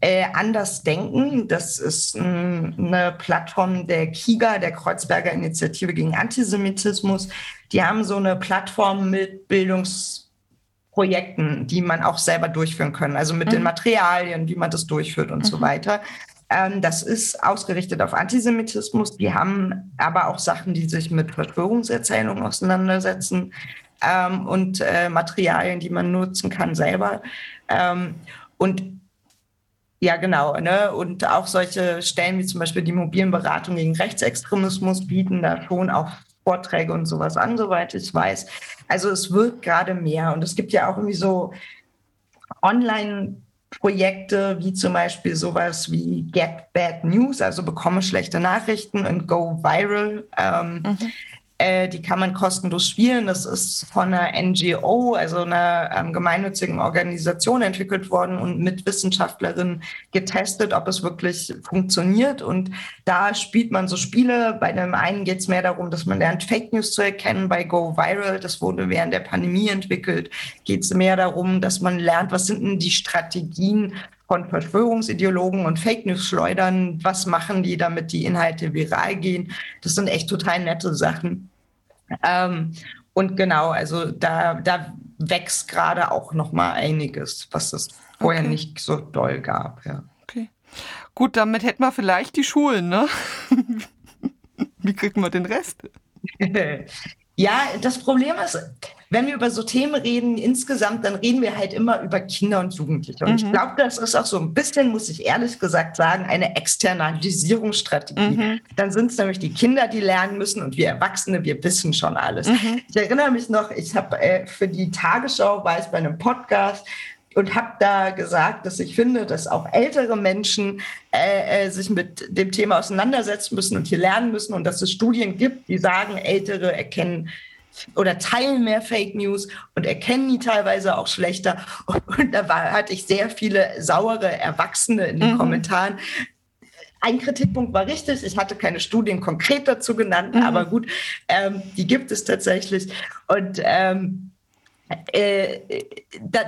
äh, anders denken, das ist ein, eine Plattform der KIGA, der Kreuzberger Initiative gegen Antisemitismus. Die haben so eine Plattform mit Bildungsprojekten, die man auch selber durchführen kann, also mit mhm. den Materialien, wie man das durchführt und mhm. so weiter. Ähm, das ist ausgerichtet auf Antisemitismus. Die haben aber auch Sachen, die sich mit Verschwörungserzählungen auseinandersetzen ähm, und äh, Materialien, die man nutzen kann selber. Ähm, und ja, genau. Ne? Und auch solche Stellen wie zum Beispiel die mobilen Beratungen gegen Rechtsextremismus bieten da schon auch Vorträge und sowas an, soweit ich weiß. Also es wird gerade mehr. Und es gibt ja auch irgendwie so online Projekte wie zum Beispiel sowas wie Get Bad News, also bekomme schlechte Nachrichten und Go Viral. Ähm, mhm. Äh, die kann man kostenlos spielen. Das ist von einer NGO, also einer ähm, gemeinnützigen Organisation entwickelt worden und mit Wissenschaftlerinnen getestet, ob es wirklich funktioniert. Und da spielt man so Spiele. Bei dem einen geht es mehr darum, dass man lernt, Fake News zu erkennen. Bei Go Viral, das wurde während der Pandemie entwickelt, geht es mehr darum, dass man lernt, was sind denn die Strategien von Verschwörungsideologen und Fake News schleudern. Was machen die, damit die Inhalte viral gehen? Das sind echt total nette Sachen. Ähm, und genau, also da, da wächst gerade auch noch mal einiges, was es vorher okay. nicht so doll gab. Ja. Okay. Gut, damit hätten wir vielleicht die Schulen, ne? <laughs> Wie kriegen wir den Rest? <laughs> Ja, das Problem ist, wenn wir über so Themen reden insgesamt, dann reden wir halt immer über Kinder und Jugendliche. Und mhm. ich glaube, das ist auch so ein bisschen, muss ich ehrlich gesagt sagen, eine Externalisierungsstrategie. Mhm. Dann sind es nämlich die Kinder, die lernen müssen und wir Erwachsene, wir wissen schon alles. Mhm. Ich erinnere mich noch, ich habe äh, für die Tagesschau, war es bei einem Podcast, und habe da gesagt, dass ich finde, dass auch ältere Menschen äh, äh, sich mit dem Thema auseinandersetzen müssen und hier lernen müssen und dass es Studien gibt, die sagen, Ältere erkennen oder teilen mehr Fake News und erkennen die teilweise auch schlechter. Und da war, hatte ich sehr viele saure Erwachsene in den mhm. Kommentaren, ein Kritikpunkt war richtig, ich hatte keine Studien konkret dazu genannt, mhm. aber gut, ähm, die gibt es tatsächlich. Und ähm, äh,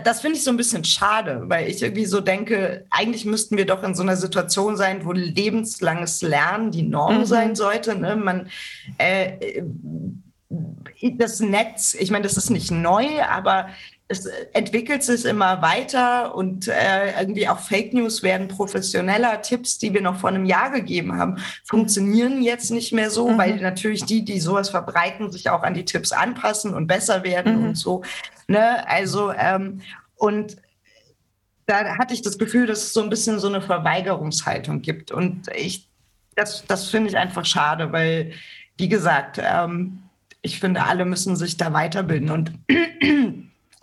das finde ich so ein bisschen schade, weil ich irgendwie so denke, eigentlich müssten wir doch in so einer Situation sein, wo lebenslanges Lernen die Norm mhm. sein sollte. Ne? Man, äh, das Netz, ich meine, das ist nicht neu, aber es entwickelt sich immer weiter und äh, irgendwie auch Fake News werden professioneller. Tipps, die wir noch vor einem Jahr gegeben haben, funktionieren jetzt nicht mehr so, mhm. weil natürlich die, die sowas verbreiten, sich auch an die Tipps anpassen und besser werden mhm. und so. Ne? Also, ähm, und da hatte ich das Gefühl, dass es so ein bisschen so eine Verweigerungshaltung gibt. Und ich, das, das finde ich einfach schade, weil, wie gesagt, ähm, ich finde, alle müssen sich da weiterbilden. Und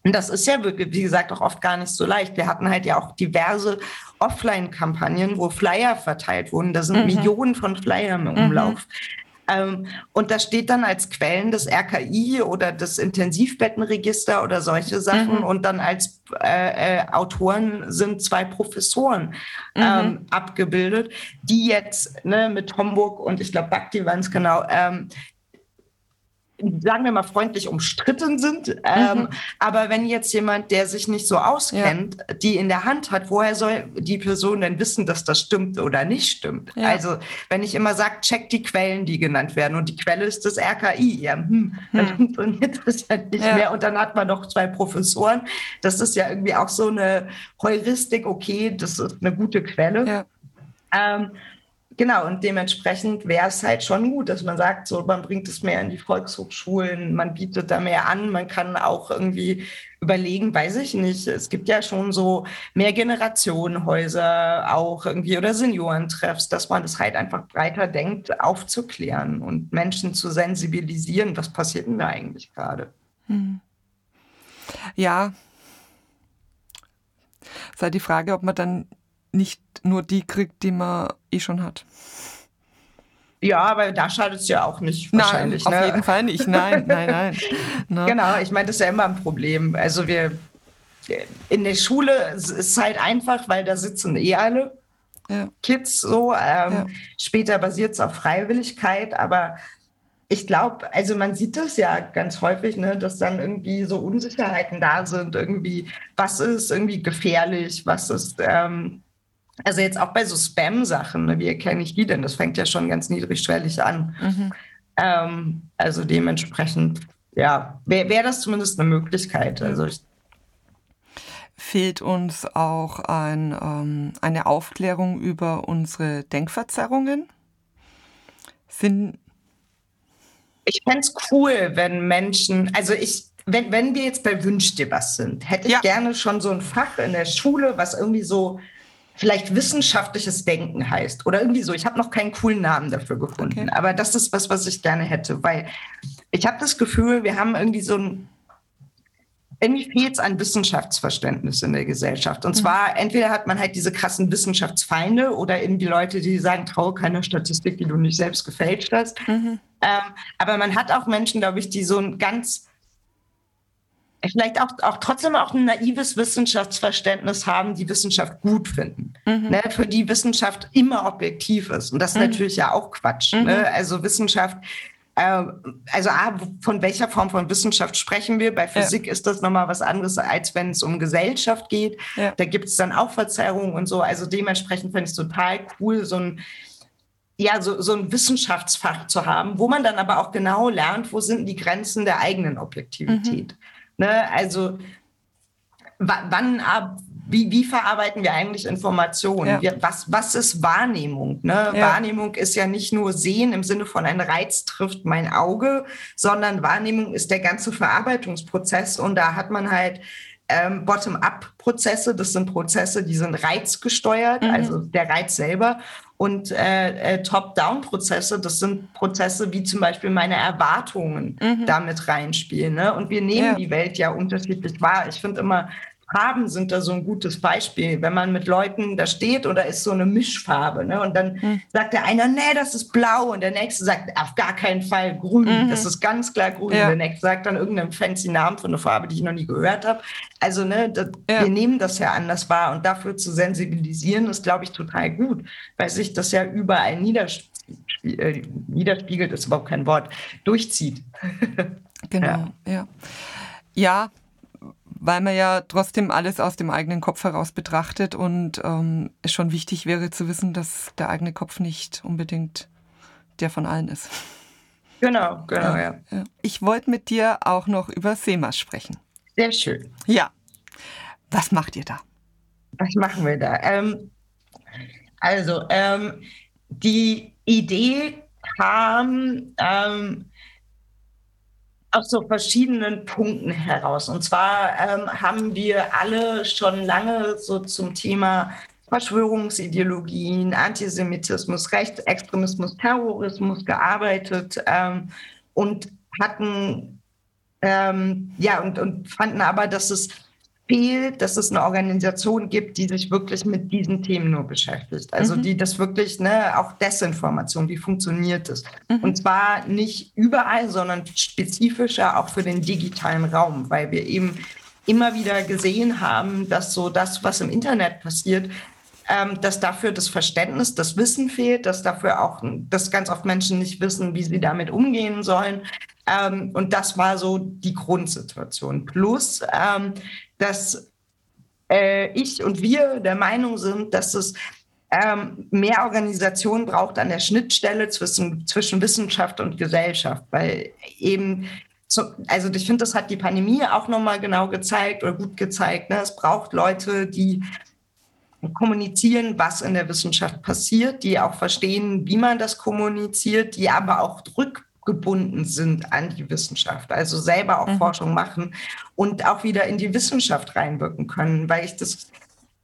und das ist ja, wie gesagt, auch oft gar nicht so leicht. Wir hatten halt ja auch diverse Offline-Kampagnen, wo Flyer verteilt wurden. Da sind mhm. Millionen von Flyern im mhm. Umlauf. Mhm. Ähm, und da steht dann als Quellen das RKI oder das Intensivbettenregister oder solche Sachen. Mhm. Und dann als äh, äh, Autoren sind zwei Professoren mhm. ähm, abgebildet, die jetzt ne, mit Homburg und ich glaube Bakti waren es genau, ähm, sagen wir mal freundlich umstritten sind. Ähm, mhm. aber wenn jetzt jemand, der sich nicht so auskennt, ja. die in der Hand hat, woher soll die Person denn wissen, dass das stimmt oder nicht stimmt? Ja. Also wenn ich immer sage, check die Quellen, die genannt werden und die Quelle ist das RKI, ja, hm, <laughs> dann hm. funktioniert das ja nicht ja. mehr und dann hat man noch zwei Professoren. Das ist ja irgendwie auch so eine Heuristik, okay, das ist eine gute Quelle. Ähm, Genau, und dementsprechend wäre es halt schon gut, dass man sagt, so, man bringt es mehr in die Volkshochschulen, man bietet da mehr an, man kann auch irgendwie überlegen, weiß ich nicht, es gibt ja schon so mehr Generationenhäuser auch irgendwie oder Seniorentreffs, dass man das halt einfach breiter denkt, aufzuklären und Menschen zu sensibilisieren, was passiert denn da eigentlich gerade? Hm. Ja, es ist halt die Frage, ob man dann nicht nur die kriegt, die man eh schon hat. Ja, aber da schadet es ja auch nicht wahrscheinlich. Nein, auf ne? jeden Fall nicht. Nein, nein, nein. <laughs> Ne? Genau, ich meine, das ist ja immer ein Problem. Also wir in der Schule ist es halt einfach, weil da sitzen eh alle ja. Kids so. Ähm, ja. Später basiert es auf Freiwilligkeit, aber ich glaube, also man sieht das ja ganz häufig, ne, dass dann irgendwie so Unsicherheiten da sind, irgendwie, was ist irgendwie gefährlich, was ist ähm, also jetzt auch bei so Spam-Sachen, ne, wie erkenne ich die denn? Das fängt ja schon ganz niedrigschwellig an. Mhm. Ähm, also dementsprechend, ja, wäre wär das zumindest eine Möglichkeit. Also ich, Fehlt uns auch ein, ähm, eine Aufklärung über unsere Denkverzerrungen? Sind ich fände es cool, wenn Menschen, also ich, wenn, wenn wir jetzt bei Wünsch dir was sind, hätte ich ja. gerne schon so ein Fach in der Schule, was irgendwie so vielleicht wissenschaftliches Denken heißt oder irgendwie so. Ich habe noch keinen coolen Namen dafür gefunden, okay. aber das ist was, was ich gerne hätte, weil ich habe das Gefühl, wir haben irgendwie so ein irgendwie fehlt es an Wissenschaftsverständnis in der Gesellschaft. Und mhm. zwar, entweder hat man halt diese krassen Wissenschaftsfeinde oder eben die Leute, die sagen, traue keiner Statistik, die du nicht selbst gefälscht hast. Mhm. Ähm, aber man hat auch Menschen, glaube ich, die so ein ganz vielleicht auch, auch trotzdem auch ein naives Wissenschaftsverständnis haben, die Wissenschaft gut finden. Mhm. Ne, für die Wissenschaft immer objektiv ist. Und das ist mhm. natürlich ja auch Quatsch. Mhm. Ne? Also Wissenschaft, äh, also A, von welcher Form von Wissenschaft sprechen wir? Bei Physik ja. ist das nochmal was anderes, als wenn es um Gesellschaft geht. Ja. Da gibt es dann auch Verzerrungen und so. Also dementsprechend finde ich es total cool, so ein ja, so, so ein Wissenschaftsfach zu haben, wo man dann aber auch genau lernt, wo sind die Grenzen der eigenen Objektivität. Mhm. Ne? Also wann ab, wie, wie verarbeiten wir eigentlich Informationen? Ja. Was, was ist Wahrnehmung? Ne? Ja. Wahrnehmung ist ja nicht nur Sehen im Sinne von ein Reiz trifft mein Auge, sondern Wahrnehmung ist der ganze Verarbeitungsprozess und da hat man halt ähm, Bottom-up-Prozesse, das sind Prozesse, die sind reizgesteuert, mhm. also der Reiz selber. Und äh, äh, Top-Down-Prozesse, das sind Prozesse, wie zum Beispiel meine Erwartungen mhm. damit reinspielen. Ne? Und wir nehmen ja. die Welt ja unterschiedlich wahr. Ich finde immer, Farben sind da so ein gutes Beispiel. Wenn man mit Leuten da steht und da ist so eine Mischfarbe, ne? und dann mhm. sagt der eine, nee, das ist blau, und der nächste sagt, auf gar keinen Fall grün, mhm. das ist ganz klar grün. Ja. Der nächste sagt dann irgendeinen fancy Namen von einer Farbe, die ich noch nie gehört habe. Also, ne, das, ja. wir nehmen das ja anders wahr und dafür zu sensibilisieren, ist, glaube ich, total gut, weil sich das ja überall niederspiegelt, äh, niederspiegelt ist überhaupt kein Wort, durchzieht. <laughs> genau, ja. ja. Ja, weil man ja trotzdem alles aus dem eigenen Kopf heraus betrachtet und ähm, es schon wichtig wäre zu wissen, dass der eigene Kopf nicht unbedingt der von allen ist. Genau, genau, ja. ja. Ich wollte mit dir auch noch über SEMAS sprechen. Sehr schön. Ja. Was macht ihr da? Was machen wir da? Ähm, also, ähm, die Idee kam ähm, aus so verschiedenen Punkten heraus. Und zwar ähm, haben wir alle schon lange so zum Thema Verschwörungsideologien, Antisemitismus, Rechtsextremismus, Terrorismus gearbeitet ähm, und hatten ähm, ja und, und fanden aber, dass es fehlt, dass es eine Organisation gibt, die sich wirklich mit diesen Themen nur beschäftigt. Also mhm. die das wirklich, ne, auch Desinformation, wie funktioniert es? Mhm. Und zwar nicht überall, sondern spezifischer auch für den digitalen Raum, weil wir eben immer wieder gesehen haben, dass so das, was im Internet passiert, ähm, dass dafür das Verständnis, das Wissen fehlt, dass dafür auch, dass ganz oft Menschen nicht wissen, wie sie damit umgehen sollen, Ähm, und das war so die Grundsituation. Plus, ähm, dass äh, ich und wir der Meinung sind, dass es ähm, mehr Organisation braucht an der Schnittstelle zwischen, zwischen Wissenschaft und Gesellschaft, weil eben also ich finde, das hat die Pandemie auch nochmal genau gezeigt oder gut gezeigt. Ne? Es braucht Leute, die kommunizieren, was in der Wissenschaft passiert, die auch verstehen, wie man das kommuniziert, die aber auch rückgebunden sind an die Wissenschaft, also selber auch mhm. Forschung machen und auch wieder in die Wissenschaft reinwirken können, weil ich das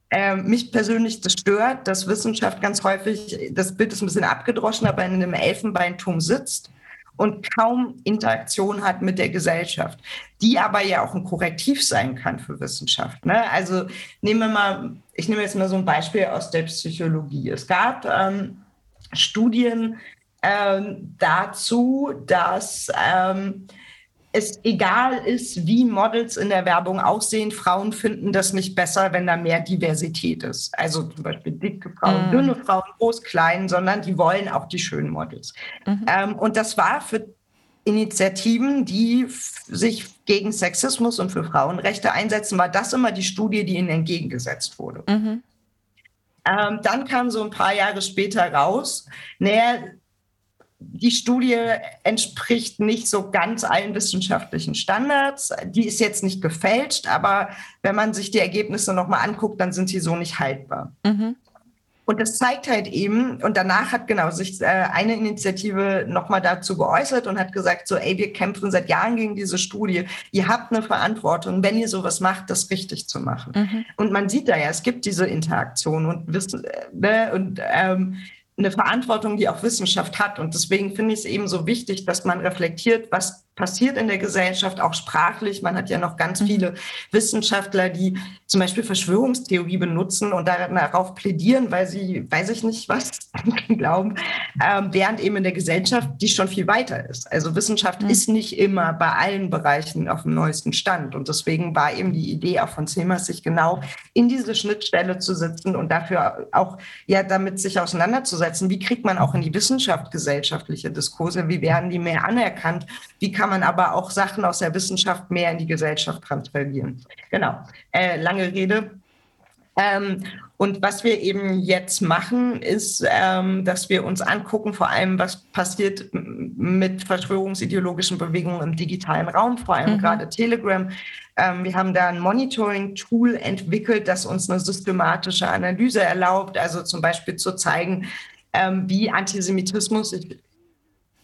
äh, mich persönlich das stört, dass Wissenschaft ganz häufig, das Bild ist ein bisschen abgedroschen, aber in einem Elfenbeinturm sitzt und kaum Interaktion hat mit der Gesellschaft, die aber ja auch ein Korrektiv sein kann für Wissenschaft. Ne? Also nehmen wir mal, ich nehme jetzt mal so ein Beispiel aus der Psychologie. Es gab ähm, Studien ähm, dazu, dass ähm, es egal ist, wie Models in der Werbung aussehen, Frauen finden das nicht besser, wenn da mehr Diversität ist. Also zum Beispiel dicke Frauen, mm. dünne Frauen, groß, klein, sondern die wollen auch die schönen Models. Mhm. Ähm, und das war für Initiativen, die sich gegen Sexismus und für Frauenrechte einsetzen, war das immer die Studie, die ihnen entgegengesetzt wurde. Mhm. Ähm, dann kam so ein paar Jahre später raus, naja, die Studie entspricht nicht so ganz allen wissenschaftlichen Standards. Die ist jetzt nicht gefälscht, aber wenn man sich die Ergebnisse nochmal anguckt, dann sind sie so nicht haltbar. Mhm. Und das zeigt halt eben, und danach hat genau sich äh, eine Initiative nochmal dazu geäußert und hat gesagt, so, ey, wir kämpfen seit Jahren gegen diese Studie. Ihr habt eine Verantwortung, wenn ihr sowas macht, das richtig zu machen. Mhm. Und man sieht da ja, es gibt diese Interaktion und Wissen, äh, ne, und ähm, eine Verantwortung, die auch Wissenschaft hat. Und deswegen finde ich es eben so wichtig, dass man reflektiert, was passiert in der Gesellschaft, auch sprachlich. Man hat ja noch ganz mhm. viele Wissenschaftler, die zum Beispiel Verschwörungstheorie benutzen und darauf plädieren, weil sie, weiß ich nicht was, <laughs> glauben, ähm, während eben in der Gesellschaft die schon viel weiter ist. Also Wissenschaft mhm. ist nicht immer bei allen Bereichen auf dem neuesten Stand. Und deswegen war eben die Idee auch von CEMAS, sich genau in diese Schnittstelle zu setzen und dafür auch ja damit sich auseinanderzusetzen. Wie kriegt man auch in die Wissenschaft gesellschaftliche Diskurse? Wie werden die mehr anerkannt? Wie kann man aber auch Sachen aus der Wissenschaft mehr in die Gesellschaft transferieren. Genau, äh, lange Rede. Ähm, und was wir eben jetzt machen, ist, ähm, dass wir uns angucken, vor allem, was passiert mit verschwörungsideologischen Bewegungen im digitalen Raum, vor allem mhm. gerade Telegram. Ähm, wir haben da ein Monitoring-Tool entwickelt, das uns eine systematische Analyse erlaubt, also zum Beispiel zu zeigen, ähm, wie Antisemitismus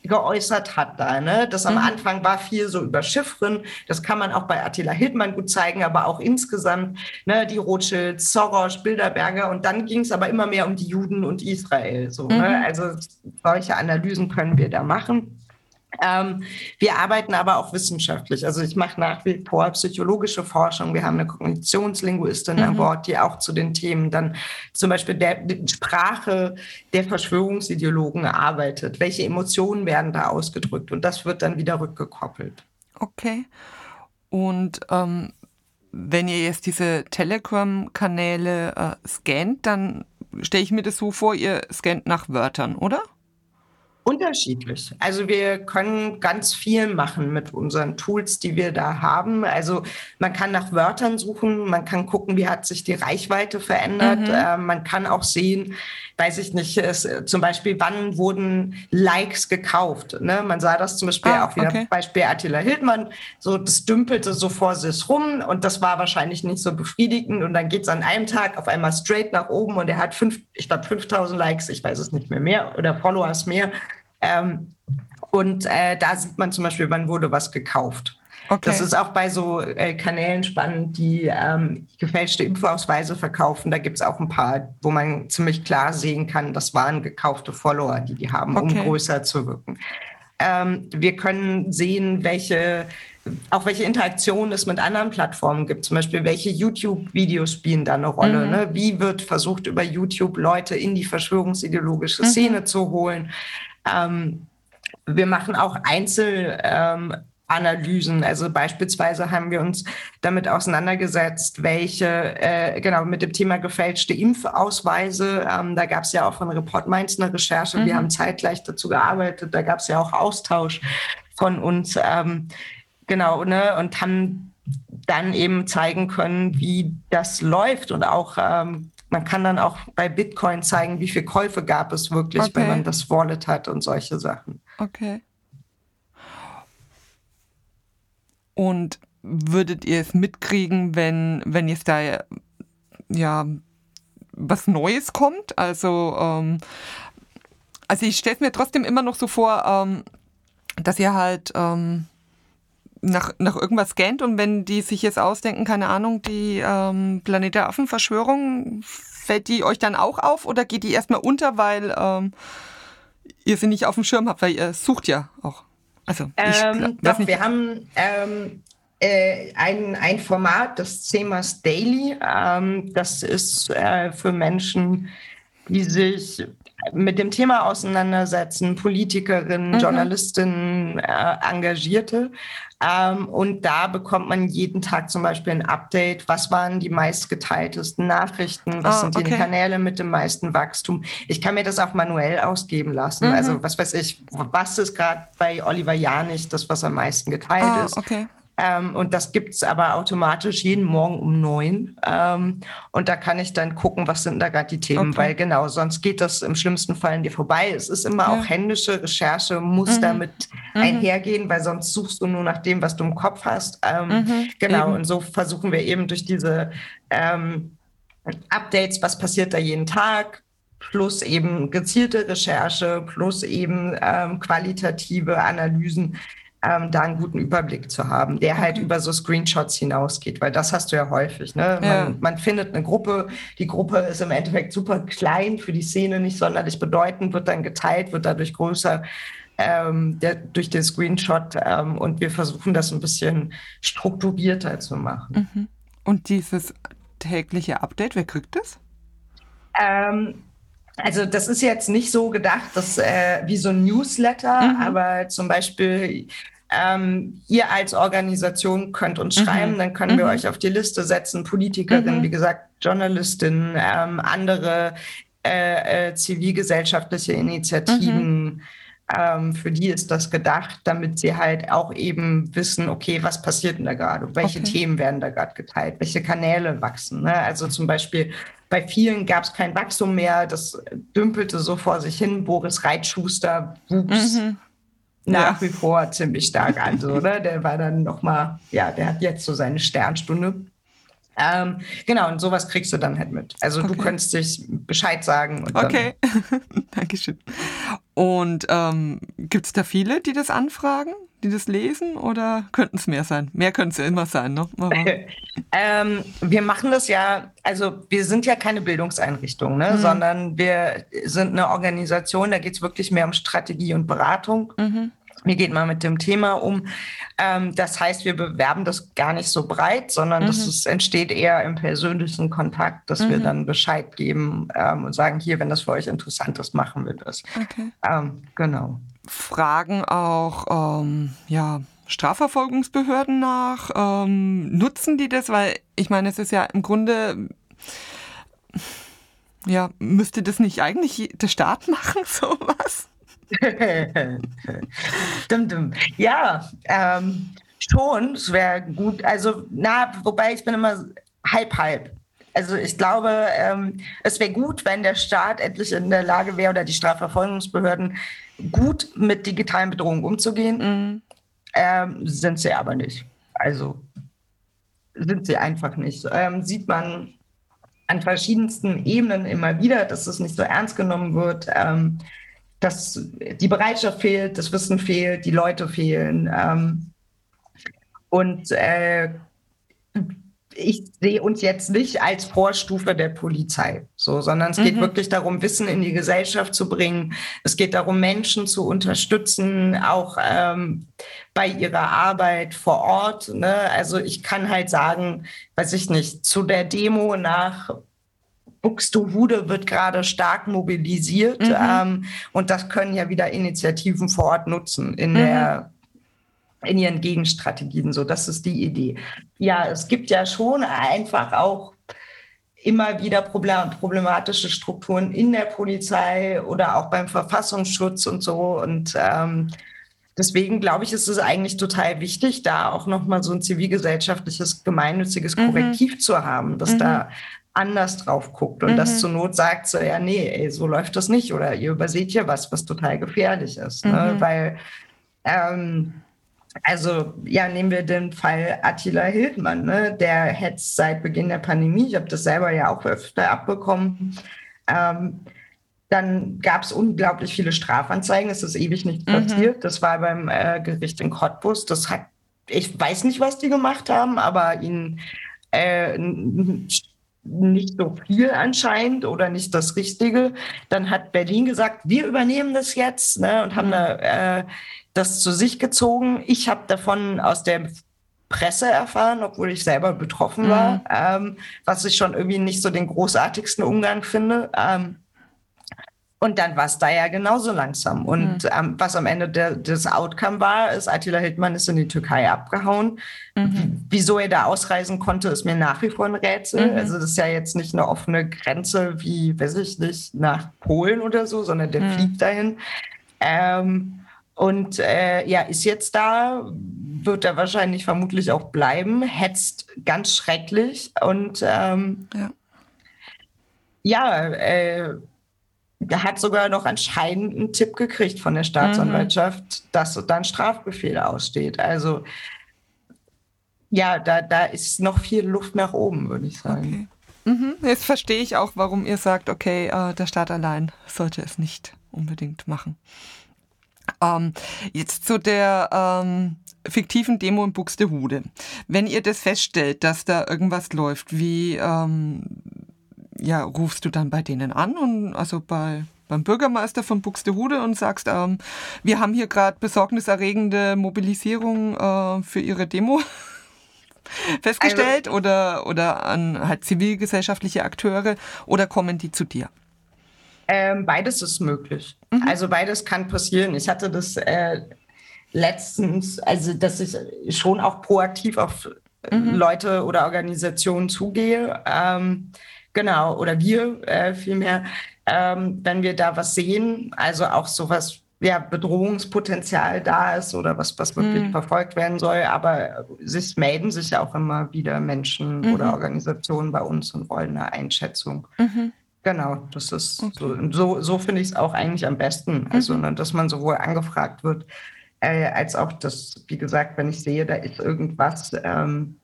geäußert hat da. Ne? Das am mhm. Anfang war viel so über Chiffren. Das kann man auch bei Attila Hildmann gut zeigen, aber auch insgesamt ne, die Rothschilds, Soros, Bilderberger. Und dann ging es aber immer mehr um die Juden und Israel. So, ne? mhm. ne? Also solche Analysen können wir da machen. Ähm, wir arbeiten aber auch wissenschaftlich. Also ich mache nach wie vor psychologische Forschung. Wir haben eine Kognitionslinguistin mhm. an Bord, die auch zu den Themen dann zum Beispiel der, Sprache der Verschwörungsideologen arbeitet. Welche Emotionen werden da ausgedrückt? Und das wird dann wieder rückgekoppelt. Okay. Und ähm, wenn ihr jetzt diese Telegram-Kanäle äh, scannt, dann stelle ich mir das so vor, ihr scannt nach Wörtern, oder? Unterschiedlich. Also wir können ganz viel machen mit unseren Tools, die wir da haben. Also man kann nach Wörtern suchen, man kann gucken, wie hat sich die Reichweite verändert. Mhm. Äh, man kann auch sehen, weiß ich nicht, es, zum Beispiel, wann wurden Likes gekauft. Ne? Man sah das zum Beispiel ah, auch wieder, okay. Beispiel Attila Hildmann, so das dümpelte so vor sich rum und das war wahrscheinlich nicht so befriedigend und dann geht es an einem Tag auf einmal straight nach oben und er hat fünf, ich glaube 5000 Likes, ich weiß es nicht mehr mehr oder Followers mehr ähm, und äh, da sieht man zum Beispiel, wann wurde was gekauft. Okay. Das ist auch bei so äh, Kanälen spannend, die ähm, gefälschte Impfausweise verkaufen. Da gibt es auch ein paar, wo man ziemlich klar sehen kann, das waren gekaufte Follower, die die haben, okay. um größer zu wirken. Ähm, wir können sehen, welche, auch welche Interaktionen es mit anderen Plattformen gibt. Zum Beispiel, welche YouTube-Videos spielen da eine Rolle. Mhm. Ne? Wie wird versucht, über YouTube Leute in die verschwörungsideologische mhm. Szene zu holen? Ähm, wir machen auch Einzelanalysen. Ähm, also beispielsweise haben wir uns damit auseinandergesetzt, welche, äh, genau, mit dem Thema gefälschte Impfausweise. Ähm, da gab es ja auch von Report Mainz eine Recherche. Mhm. Wir haben zeitgleich dazu gearbeitet. Da gab es ja auch Austausch von uns. Ähm, genau, ne? Und haben dann eben zeigen können, wie das läuft und auch ähm, man kann dann auch bei Bitcoin zeigen, wie viele Käufe gab es wirklich, okay. wenn man das Wallet hat und solche Sachen. Okay. Und würdet ihr es mitkriegen, wenn, wenn jetzt da ja was Neues kommt? Also, ähm, also ich stelle es mir trotzdem immer noch so vor, ähm, dass ihr halt ähm, nach, nach irgendwas scannt und wenn die sich jetzt ausdenken, keine Ahnung, die ähm, Planet der Affen-Verschwörung, fällt die euch dann auch auf oder geht die erstmal unter, weil ähm, ihr sie nicht auf dem Schirm habt, weil ihr sucht ja auch. Also, ich, ähm, doch, nicht. wir haben ähm, äh, ein, ein Format, das CEMAS Daily. Ähm, das ist äh, für Menschen, die sich mit dem Thema auseinandersetzen, Politikerinnen, mhm. Journalistinnen, äh, Engagierte. Ähm, und da bekommt man jeden Tag zum Beispiel ein Update. Was waren die meistgeteiltesten Nachrichten? Was oh, sind die Kanäle mit dem meisten Wachstum? Ich kann mir das auch manuell ausgeben lassen. Mhm. Also was weiß ich, was ist gerade bei Oliver Janich das, was am meisten geteilt oh, ist? Okay. Ähm, und das gibt es aber automatisch jeden Morgen um neun. Ähm, und da kann ich dann gucken, was sind da gerade die Themen, okay. weil genau, sonst geht das im schlimmsten Fall an dir vorbei. Es ist immer ja. auch händische Recherche, muss mhm. damit mhm. einhergehen, weil sonst suchst du nur nach dem, was du im Kopf hast. Ähm, mhm. Genau, eben. und so versuchen wir eben durch diese ähm, Updates, was passiert da jeden Tag, plus eben gezielte Recherche, plus eben ähm, qualitative Analysen, ähm, da einen guten Überblick zu haben, der halt halt über so Screenshots hinausgeht, weil das hast du ja häufig. Ne? Ja. Man, man, findet eine Gruppe, die Gruppe ist im Endeffekt super klein, für die Szene nicht sonderlich bedeutend, wird dann geteilt, wird dadurch größer ähm, der, durch den Screenshot ähm, und wir versuchen das ein bisschen strukturierter zu machen. Mhm. Und dieses tägliche Update, wer kriegt das? Ähm, also das ist jetzt nicht so gedacht, dass äh, wie so ein Newsletter, mhm. aber zum Beispiel ähm, ihr als Organisation könnt uns mhm. schreiben, dann können mhm. wir euch auf die Liste setzen, Politikerinnen, mhm. wie gesagt, Journalistinnen, ähm, andere äh, äh, zivilgesellschaftliche Initiativen. Mhm. Ähm, für die ist das gedacht, damit sie halt auch eben wissen, okay, was passiert denn da gerade? Welche okay. Themen werden da gerade geteilt? Welche Kanäle wachsen? Ne? Also zum Beispiel bei vielen gab es kein Wachstum mehr. Das dümpelte so vor sich hin. Boris Reitschuster wuchs mhm. Nach ja. wie vor ziemlich stark an. So, ne? Der war dann nochmal, ja, der hat jetzt so seine Sternstunde. Ähm, genau, und sowas kriegst du dann halt mit. Also okay. du könntest dich Bescheid sagen. okay, <laughs> Dankeschön. Und ähm, gibt es da viele, die das anfragen, die das lesen oder könnten es mehr sein? Mehr könnte es ja immer sein, ne? <laughs> ähm, wir machen das ja, also wir sind ja keine Bildungseinrichtung, ne? Mhm. sondern wir sind eine Organisation, da geht es wirklich mehr um Strategie und Beratung. Mhm. Wie geht man mit dem Thema um? Ähm, das heißt, wir bewerben das gar nicht so breit, sondern mhm. das ist, entsteht eher im persönlichen Kontakt, dass mhm. wir dann Bescheid geben ähm, und sagen, hier, wenn das für euch interessant ist, machen wir das. Okay. Ähm, genau. Fragen auch, ähm, ja, Strafverfolgungsbehörden nach? Ähm, nutzen die das? Weil ich meine, es ist ja im Grunde, ja, müsste das nicht eigentlich der Staat <laughs> machen, sowas? <laughs> dum, dum. Ja, ähm, schon, es wäre gut. Also, na, wobei ich bin immer halb, halb. Also ich glaube, ähm, es wäre gut, wenn der Staat endlich in der Lage wäre oder die Strafverfolgungsbehörden gut mit digitalen Bedrohungen umzugehen. Mhm. Ähm, sind sie aber nicht. Also sind sie einfach nicht. Ähm, sieht man an verschiedensten Ebenen immer wieder, dass es nicht so ernst genommen wird. Dass die Bereitschaft fehlt, das Wissen fehlt, die Leute fehlen. Ähm, und äh, ich sehe uns jetzt nicht als Vorstufe der Polizei, so, sondern es geht mhm. wirklich darum, Wissen in die Gesellschaft zu bringen. Es geht darum, Menschen zu unterstützen, auch ähm, bei ihrer Arbeit vor Ort. Ne? Also ich kann halt sagen, weiß ich nicht, zu der Demo nach Buxtehude wird gerade stark mobilisiert mhm. ähm, und das können ja wieder Initiativen vor Ort nutzen in mhm. der in ihren Gegenstrategien. So, das ist die Idee. Ja, es gibt ja schon einfach auch immer wieder problematische Strukturen in der Polizei oder auch beim Verfassungsschutz und so. Und ähm, deswegen glaube ich, ist es eigentlich total wichtig, da auch nochmal so ein zivilgesellschaftliches, gemeinnütziges mhm. Korrektiv mhm. zu haben, dass mhm. da anders drauf guckt und mhm. das zur Not sagt, so, ja, nee, ey, so läuft das nicht oder ihr überseht hier was, was total gefährlich ist. Ne? Mhm. Weil, ähm, also, ja, nehmen wir den Fall Attila Hildmann, ne? der hetzt seit Beginn der Pandemie, ich habe das selber ja auch öfter abbekommen, ähm, dann gab es unglaublich viele Strafanzeigen. Es ist ewig nicht mhm. passiert. Das war beim äh, Gericht in Cottbus. Das hat, ich weiß nicht, was die gemacht haben, aber ihnen äh, nicht so viel anscheinend oder nicht das Richtige. Dann hat Berlin gesagt, wir übernehmen das jetzt ne, und haben da, äh, das zu sich gezogen. Ich habe davon aus der Presse erfahren, obwohl ich selber betroffen war, mhm. ähm, was ich schon irgendwie nicht so den großartigsten Umgang finde. Ähm, und dann war es da ja genauso langsam. Und mhm. ähm, was am Ende der, des Outcome war, ist, Attila Hildmann ist in die Türkei abgehauen. Mhm. Wieso er da ausreisen konnte, ist mir nach wie vor ein Rätsel. Mhm. Also das ist ja jetzt nicht eine offene Grenze wie, weiß ich nicht, nach Polen oder so, sondern der mhm. fliegt dahin. Ähm, und äh, ja, ist jetzt da, wird er wahrscheinlich vermutlich auch bleiben, hetzt ganz schrecklich. Und ähm, ja, ja äh, hat sogar noch anscheinend einen Tipp gekriegt von der Staatsanwaltschaft, mhm. dass dann Strafbefehl aussteht. Also ja, da, da ist noch viel Luft nach oben, würde ich sagen. Okay. Mhm. Jetzt verstehe ich auch, warum ihr sagt, okay, äh, der Staat allein sollte es nicht unbedingt machen. Ähm, jetzt zu der ähm, fiktiven Demo in Buxtehude. Wenn ihr das feststellt, dass da irgendwas läuft, wie ähm, ja, rufst du dann bei denen an und also bei beim Bürgermeister von Buxtehude und sagst, ähm, wir haben hier gerade besorgniserregende Mobilisierung äh, für ihre Demo <laughs> festgestellt also, oder, oder an halt zivilgesellschaftliche Akteure oder kommen die zu dir? Ähm, beides ist möglich. Mhm. Also beides kann passieren. Ich hatte das äh, letztens, also dass ich schon auch proaktiv auf mhm. Leute oder Organisationen zugehe. Ähm, Genau, oder wir äh, vielmehr, ähm, wenn wir da was sehen, also auch sowas, ja, Bedrohungspotenzial da ist oder was, was wirklich mhm. verfolgt werden soll. Aber es melden sich ja auch immer wieder Menschen mhm. oder Organisationen bei uns und wollen eine Einschätzung. Mhm. Genau, das ist okay. so, so, finde ich es auch eigentlich am besten. Also, mhm. ne, dass man sowohl angefragt wird, äh, als auch, dass, wie gesagt, wenn ich sehe, da ist irgendwas, ähm,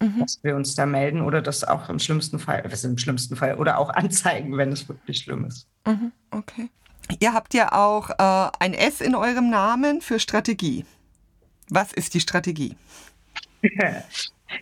mhm. dass wir uns da melden oder das auch im schlimmsten Fall, was im schlimmsten Fall, oder auch <laughs> anzeigen, wenn es wirklich schlimm ist. Mhm. Okay. Ihr habt ja auch äh, ein S in eurem Namen für Strategie. Was ist die Strategie? <laughs>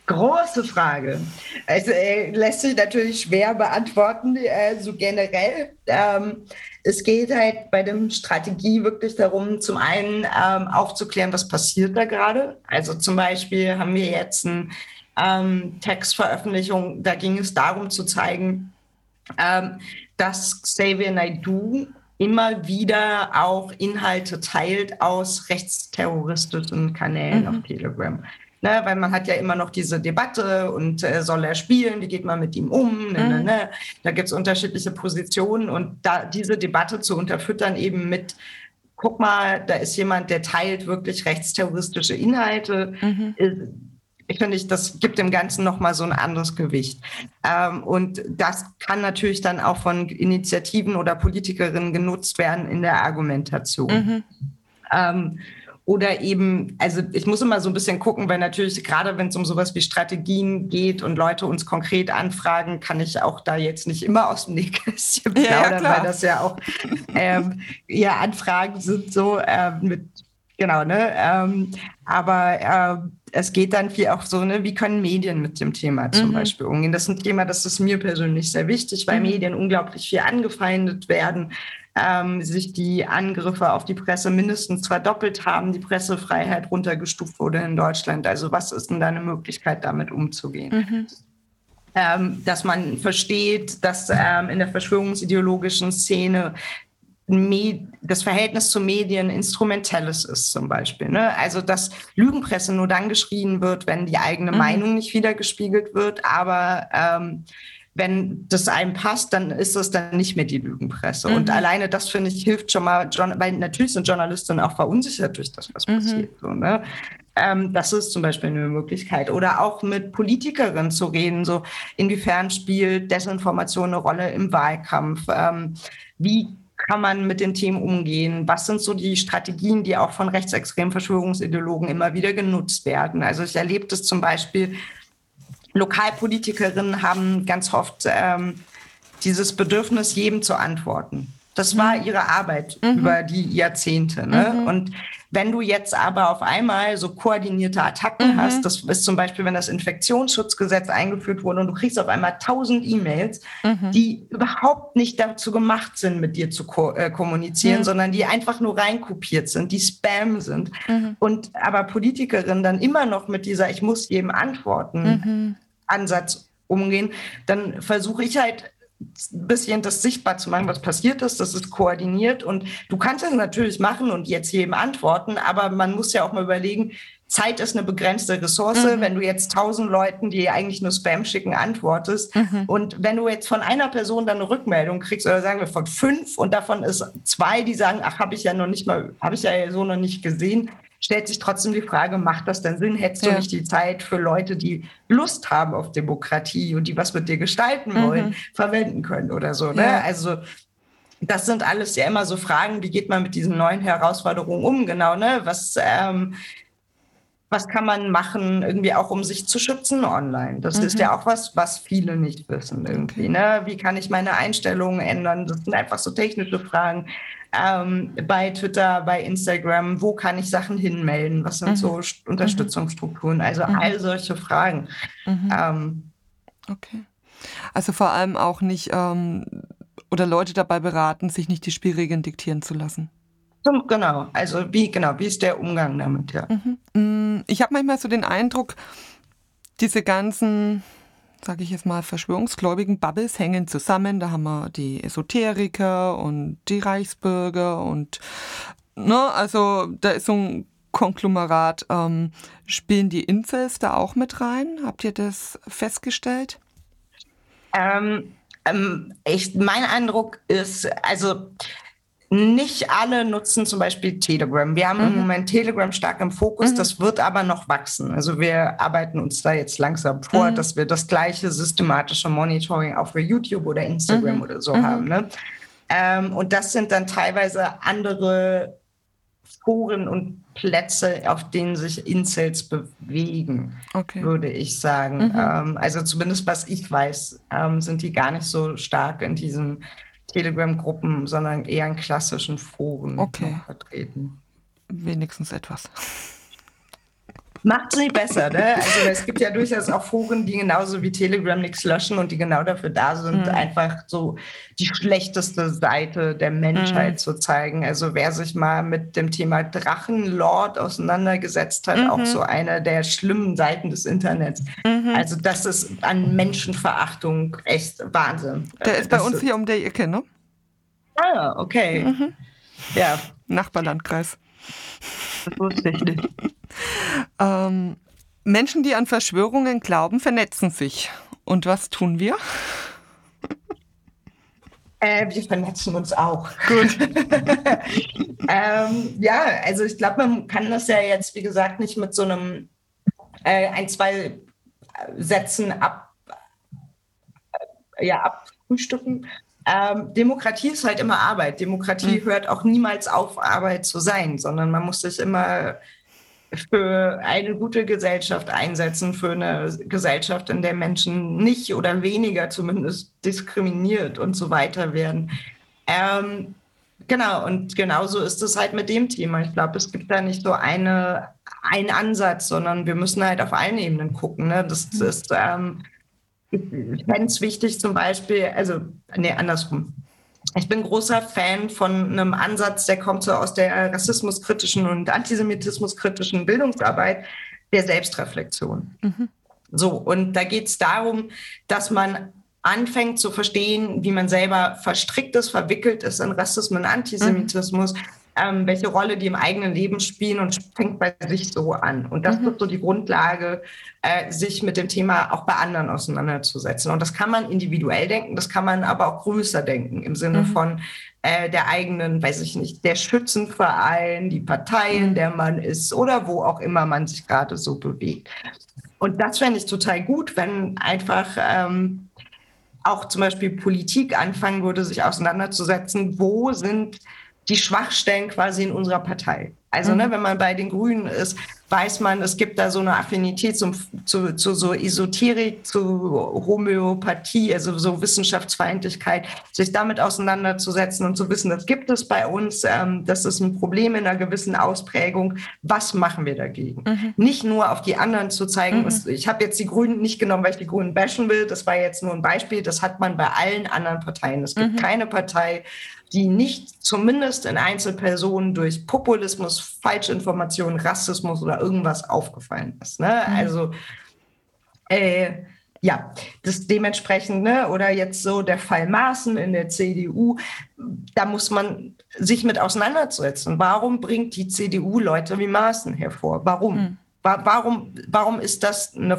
Große Frage. Also äh, lässt sich natürlich schwer beantworten, äh, so generell. Ähm, es geht halt bei der Strategie wirklich darum, zum einen ähm, aufzuklären, was passiert da gerade. Also zum Beispiel haben wir jetzt ein ähm, Textveröffentlichung, da ging es darum zu zeigen, ähm, dass Xavier Naidoo immer wieder auch Inhalte teilt aus rechtsterroristischen Kanälen mhm. auf Telegram. Ne, weil man hat ja immer noch diese Debatte und äh, soll er spielen, wie geht man mit ihm um? Ne, ne mhm. ne, da gibt es unterschiedliche Positionen und da diese Debatte zu unterfüttern eben mit, guck mal, da ist jemand, der teilt wirklich rechtsterroristische Inhalte. Mhm ich finde, das gibt dem Ganzen nochmal so ein anderes Gewicht. Ähm, und das kann natürlich dann auch von Initiativen oder Politikerinnen genutzt werden in der Argumentation. Mhm. Ähm, oder eben, also ich muss immer so ein bisschen gucken, weil natürlich gerade wenn es um sowas wie Strategien geht und Leute uns konkret anfragen, kann ich auch da jetzt nicht immer aus dem Nähkästchen plaudern, ja, weil das ja auch ähm, ja Anfragen sind so ähm, mit genau, ne? Ähm, aber äh, es geht dann viel auch so, ne, wie können Medien mit dem Thema zum mhm. Beispiel umgehen? Das ist ein Thema, das ist mir persönlich sehr wichtig, weil mhm. Medien unglaublich viel angefeindet werden, ähm, sich die Angriffe auf die Presse mindestens verdoppelt haben, die Pressefreiheit runtergestuft wurde in Deutschland. Also was ist denn da eine Möglichkeit, damit umzugehen? Mhm. Ähm, dass man versteht, dass ähm, in der verschwörungsideologischen Szene das Verhältnis zu Medien instrumentelles ist zum Beispiel. Ne? Also dass Lügenpresse nur dann geschrien wird, wenn die eigene mhm. Meinung nicht wiedergespiegelt wird, aber ähm, wenn das einem passt, dann ist das dann nicht mehr die Lügenpresse. Mhm. Und alleine das, finde ich, hilft schon mal, weil natürlich sind Journalistinnen auch verunsichert durch das, was mhm. passiert. So, ne? ähm, das ist zum Beispiel eine Möglichkeit. Oder auch mit Politikerinnen zu reden, so inwiefern spielt Desinformation eine Rolle im Wahlkampf? Ähm, wie kann man mit den Themen umgehen? Was sind so die Strategien, die auch von rechtsextremen Verschwörungsideologen immer wieder genutzt werden? Also ich erlebe das zum Beispiel, Lokalpolitikerinnen haben ganz oft ähm, dieses Bedürfnis, jedem zu antworten. Das war mhm. ihre Arbeit mhm. über die Jahrzehnte. Ne? Mhm. Und wenn du jetzt aber auf einmal so koordinierte Attacken mhm. hast, das ist zum Beispiel, wenn das Infektionsschutzgesetz eingeführt wurde und du kriegst auf einmal tausend E-Mails, mhm. die überhaupt nicht dazu gemacht sind, mit dir zu ko äh, kommunizieren, mhm. sondern die einfach nur reinkopiert sind, die Spam sind. Und aber Politikerinnen dann immer noch mit dieser Ich muss jedem antworten. Ansatz umgehen, dann versuche ich halt ein bisschen das sichtbar zu machen, was passiert ist. Das ist koordiniert und du kannst es natürlich machen und jetzt jedem antworten, aber man muss ja auch mal überlegen, Zeit ist eine begrenzte Ressource. Mhm. Wenn du jetzt tausend Leuten, die eigentlich nur Spam schicken, antwortest mhm. und wenn du jetzt von einer Person dann eine Rückmeldung kriegst oder sagen wir von fünf und davon ist zwei, die sagen, ach, habe ich ja noch nicht mal, habe ich ja so noch nicht gesehen, stellt sich trotzdem die Frage, macht das denn Sinn? Hättest ja. du nicht die Zeit für Leute, die Lust haben auf Demokratie und die was mit dir gestalten mhm. wollen, verwenden können oder so? Ne? Ja. Also das sind alles ja immer so Fragen, wie geht man mit diesen neuen Herausforderungen um, genau, ne? Was, ähm, was kann man machen, irgendwie auch um sich zu schützen online? Das mhm. ist ja auch was, was viele nicht wissen irgendwie. Ne? Wie kann ich meine Einstellungen ändern? Das sind einfach so technische Fragen ähm, bei Twitter, bei Instagram, wo kann ich Sachen hinmelden, was sind mhm. so Unterstützungsstrukturen, also mhm. all solche Fragen. Mhm. Ähm, okay. Also vor allem auch nicht ähm, oder Leute dabei beraten, sich nicht die Spielregeln diktieren zu lassen. Genau, also wie genau, wie ist der Umgang damit, ja. Mhm. Mm, ich habe manchmal so den Eindruck, diese ganzen sage ich jetzt mal, verschwörungsgläubigen Bubbles hängen zusammen. Da haben wir die Esoteriker und die Reichsbürger und ne, also da ist so ein Konglomerat. Ähm, spielen die Incels da auch mit rein? Habt ihr das festgestellt? Ähm, ähm, ich, mein Eindruck ist, also nicht alle nutzen zum Beispiel Telegram. Wir haben mhm. im Moment Telegram stark im Fokus, mhm. das wird aber noch wachsen. Also wir arbeiten uns da jetzt langsam vor, mhm. dass wir das gleiche systematische Monitoring auch für YouTube oder Instagram mhm. oder so mhm. haben. Ne? Ähm, und das sind dann teilweise andere Foren und Plätze, auf denen sich Incels bewegen, okay. würde ich sagen. Mhm. Ähm, also zumindest was ich weiß, ähm, sind die gar nicht so stark in diesem Telegram-Gruppen, sondern eher in klassischen Foren okay. vertreten. Wenigstens etwas. Macht es nicht besser, ne? Also es gibt ja durchaus auch Foren, die genauso wie Telegram nichts löschen und die genau dafür da sind, mhm. einfach so die schlechteste Seite der Menschheit mhm. zu zeigen. Also wer sich mal mit dem Thema Drachenlord auseinandergesetzt hat, mhm. auch so eine der schlimmen Seiten des Internets. Mhm. Also das ist an Menschenverachtung echt Wahnsinn. Der ist bei uns hier um der Ecke, ne? Ah, okay. Mhm. Ja. Nachbarlandkreis. Das wusste ich nicht. <laughs> ähm, Menschen, die an Verschwörungen glauben, vernetzen sich. Und was tun wir? Äh, wir vernetzen uns auch. Gut. <laughs> ähm, ja, also ich glaube, man kann das ja jetzt, wie gesagt, nicht mit so einem äh, ein, zwei Sätzen ab, äh, ja, abfrühstücken. Ähm, Demokratie ist halt immer Arbeit. Demokratie mhm. hört auch niemals auf, Arbeit zu sein, sondern man muss sich immer für eine gute Gesellschaft einsetzen, für eine Gesellschaft, in der Menschen nicht oder weniger zumindest diskriminiert und so weiter werden. Ähm, genau, und genauso ist es halt mit dem Thema. Ich glaube, es gibt da nicht so eine, einen Ansatz, sondern wir müssen halt auf allen Ebenen gucken. Ne? Das, das ist, ähm, ich fände es wichtig zum Beispiel, also, nee, andersrum ich bin großer Fan von einem Ansatz, der kommt so aus der rassismuskritischen und antisemitismuskritischen Bildungsarbeit, der Selbstreflexion. Mhm. So, und da geht es darum, dass man anfängt zu verstehen, wie man selber verstrickt ist, verwickelt ist in Rassismus und Antisemitismus. Mhm. Ähm, welche Rolle die im eigenen Leben spielen und fängt bei sich so an. Und das mhm. wird so die Grundlage, äh, sich mit dem Thema auch bei anderen auseinanderzusetzen. Und das kann man individuell denken, das kann man aber auch größer denken im Sinne mhm. von äh, der eigenen, weiß ich nicht, der Schützenverein, die Partei, in der man ist oder wo auch immer man sich gerade so bewegt. Und das fände ich total gut, wenn einfach ähm, auch zum Beispiel Politik anfangen würde, sich auseinanderzusetzen, wo sind die Schwachstellen quasi in unserer Partei. Also, ne, mhm. ne, wenn man bei den Grünen ist, weiß man, es gibt da so eine Affinität zum, zu, zu so Esoterik, zu Homöopathie, also so Wissenschaftsfeindlichkeit, sich damit auseinanderzusetzen und zu wissen, das gibt es bei uns, ähm, das ist ein Problem in einer gewissen Ausprägung. Was machen wir dagegen? Mhm. Nicht nur auf die anderen zu zeigen, mhm. ich habe jetzt die Grünen nicht genommen, weil ich die Grünen bashen will, das war jetzt nur ein Beispiel, das hat man bei allen anderen Parteien. Es gibt mhm. keine Partei, die nicht zumindest in Einzelpersonen durch Populismus, Falschinformation, Rassismus oder irgendwas aufgefallen ist. Ne? Mhm. Also äh, ja, das dementsprechend, ne, oder jetzt so der Fall Maaßen in der CDU, da muss man sich mit auseinandersetzen. Warum bringt die CDU Leute wie Maaßen hervor? Warum? Mhm. Warum, warum ist das eine,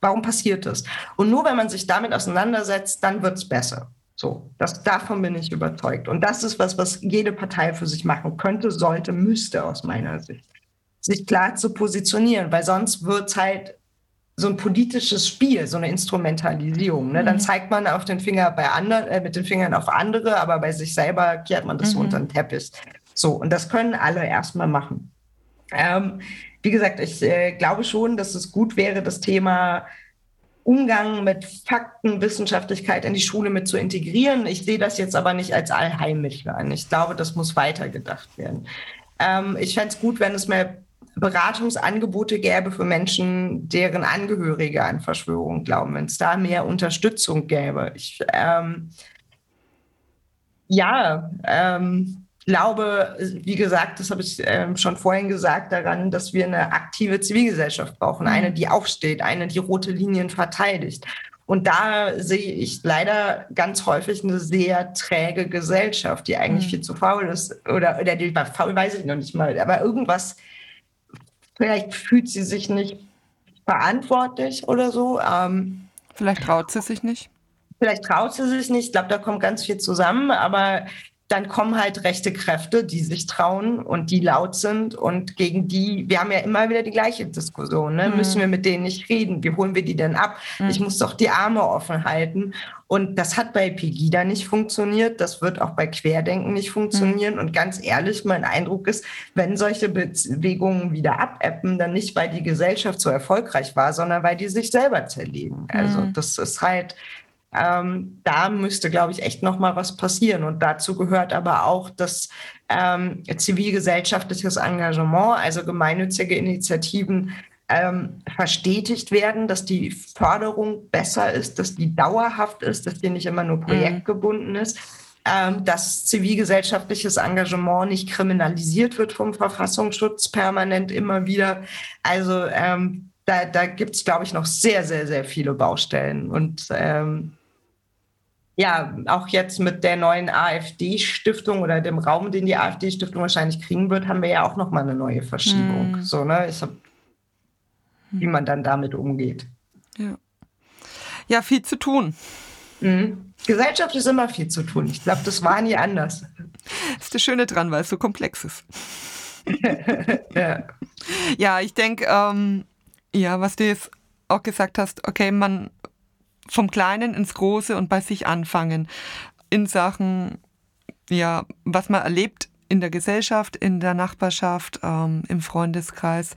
warum passiert das? Und nur wenn man sich damit auseinandersetzt, dann wird es besser. So, das, davon bin ich überzeugt. Und das ist was, was jede Partei für sich machen könnte, sollte, müsste aus meiner Sicht. Sich klar zu positionieren, weil sonst wird es halt so ein politisches Spiel, so eine Instrumentalisierung. Ne? Dann mhm. zeigt man auf den Finger bei anderen, äh, mit den Fingern auf andere, aber bei sich selber kehrt man das mhm. so unter den Teppich. So, und das können alle erstmal machen. Ähm, wie gesagt, ich äh, glaube schon, dass es gut wäre, das Thema Umgang mit Fakten, Wissenschaftlichkeit in die Schule mit zu integrieren. Ich sehe das jetzt aber nicht als Allheilmittel an. Ich glaube, das muss weitergedacht werden. Ähm, ich fände es gut, wenn es mehr Beratungsangebote gäbe für Menschen, deren Angehörige an Verschwörung glauben, wenn es da mehr Unterstützung gäbe. Ich, ähm, ja, ähm, glaube, wie gesagt, das habe ich ähm, schon vorhin gesagt, daran, dass wir eine aktive Zivilgesellschaft brauchen. Eine, mhm. die aufsteht, eine, die rote Linien verteidigt. Und da sehe ich leider ganz häufig eine sehr träge Gesellschaft, die eigentlich mhm. viel zu faul ist. Oder, oder die faul weiß ich noch nicht mal. Aber irgendwas, vielleicht fühlt sie sich nicht verantwortlich oder so. Ähm, vielleicht traut sie sich nicht. Vielleicht traut sie sich nicht. Ich glaube, da kommt ganz viel zusammen. Aber dann kommen halt rechte Kräfte, die sich trauen und die laut sind und gegen die, wir haben ja immer wieder die gleiche Diskussion, ne? Mhm. müssen wir mit denen nicht reden, wie holen wir die denn ab? Mhm. Ich muss doch die Arme offen halten und das hat bei Pegida nicht funktioniert, das wird auch bei Querdenken nicht funktionieren mhm. und ganz ehrlich, mein Eindruck ist, wenn solche Bewegungen wieder abebben, dann nicht, weil die Gesellschaft so erfolgreich war, sondern weil die sich selber zerlegen. Also mhm. das ist halt ähm, da müsste, glaube ich, echt noch mal was passieren. Und dazu gehört aber auch das ähm, zivilgesellschaftliches Engagement, also gemeinnützige Initiativen ähm, verstetigt werden, dass die Förderung besser ist, dass die dauerhaft ist, dass die nicht immer nur mhm. projektgebunden ist, ähm, dass zivilgesellschaftliches Engagement nicht kriminalisiert wird vom Verfassungsschutz permanent immer wieder. Also ähm, da, da gibt es, glaube ich, noch sehr, sehr, sehr viele Baustellen. Und ähm, ja, auch jetzt mit der neuen AfD-Stiftung oder dem Raum, den die AfD-Stiftung wahrscheinlich kriegen wird, haben wir ja auch nochmal eine neue Verschiebung. Hm. So, ne? Hab, wie man dann damit umgeht. Ja, ja viel zu tun. Mhm. Gesellschaft ist immer viel zu tun. Ich glaube, das war nie anders. Das ist das Schöne dran, weil es so komplex ist. <laughs> ja. ja, ich denke, ähm, ja, was du jetzt auch gesagt hast, okay, man vom Kleinen ins Große und bei sich anfangen. In Sachen, ja, was man erlebt in der Gesellschaft, in der Nachbarschaft, ähm, im Freundeskreis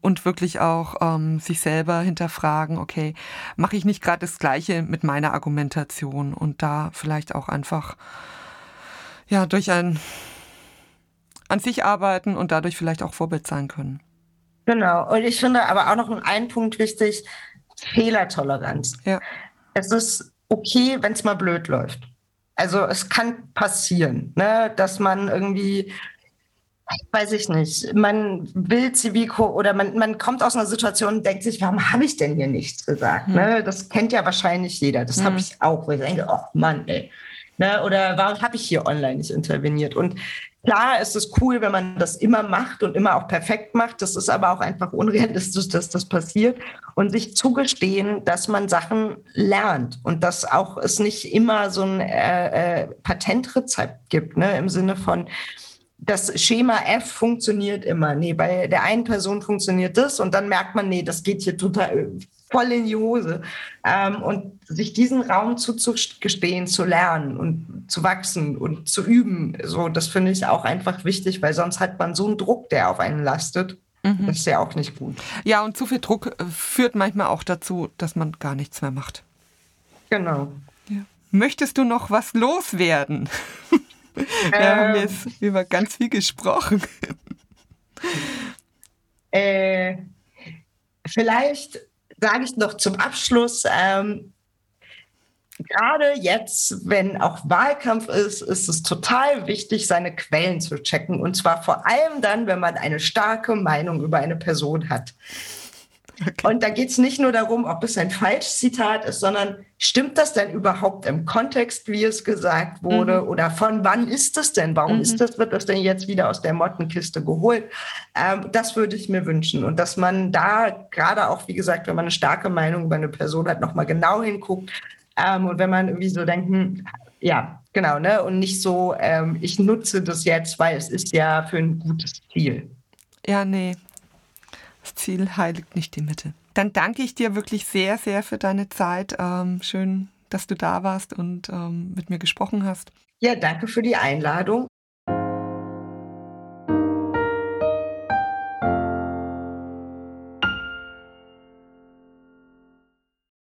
und wirklich auch ähm, sich selber hinterfragen, okay, mache ich nicht gerade das Gleiche mit meiner Argumentation und da vielleicht auch einfach ja durch ein an sich arbeiten und dadurch vielleicht auch Vorbild sein können. Genau. Und ich finde aber auch noch einen Punkt wichtig, Fehlertoleranz. Ja es ist okay, wenn es mal blöd läuft. Also es kann passieren, ne, dass man irgendwie, weiß ich nicht, man will Zivilco oder man, man kommt aus einer Situation und denkt sich, warum habe ich denn hier nichts gesagt? Hm. Ne? Das kennt ja wahrscheinlich jeder. Das hm. habe ich auch, wo ich denke, oh Mann, ey, Ne? Oder warum habe ich hier online nicht interveniert? Und Klar ist es cool, wenn man das immer macht und immer auch perfekt macht. Das ist aber auch einfach unrealistisch, dass das passiert. Und sich zugestehen, dass man Sachen lernt und dass auch es nicht immer so ein äh, äh, Patentrezept gibt, ne? im Sinne von, das Schema F funktioniert immer. Nee, bei der einen Person funktioniert das und dann merkt man, nee, das geht hier total voll in die Hose. Ähm, und sich diesen Raum zuzugestehen, zu lernen und zu wachsen und zu üben, so, das finde ich auch einfach wichtig, weil sonst hat man so einen Druck, der auf einen lastet. Mhm. Das ist ja auch nicht gut. Ja, und zu viel Druck äh, führt manchmal auch dazu, dass man gar nichts mehr macht. Genau. Ja. Möchtest du noch was loswerden? <laughs> Wir ähm, haben jetzt über ganz viel gesprochen. Äh, vielleicht sage ich noch zum Abschluss, ähm, gerade jetzt, wenn auch Wahlkampf ist, ist es total wichtig, seine Quellen zu checken. Und zwar vor allem dann, wenn man eine starke Meinung über eine Person hat. Okay. Und da geht es nicht nur darum, ob es ein Falschzitat ist, sondern stimmt das denn überhaupt im Kontext, wie es gesagt wurde? Mhm. Oder von wann ist es denn? Warum mhm. ist das, wird das denn jetzt wieder aus der Mottenkiste geholt? Ähm, das würde ich mir wünschen. Und dass man da gerade auch, wie gesagt, wenn man eine starke Meinung über eine Person hat, nochmal genau hinguckt. Ähm, und wenn man irgendwie so denkt, hm, ja, genau, ne? Und nicht so, ähm, ich nutze das jetzt, weil es ist ja für ein gutes Ziel. Ja, nee, Ziel heiligt nicht die Mitte. Dann danke ich dir wirklich sehr, sehr für deine Zeit. Ähm, schön, dass du da warst und ähm, mit mir gesprochen hast. Ja, danke für die Einladung.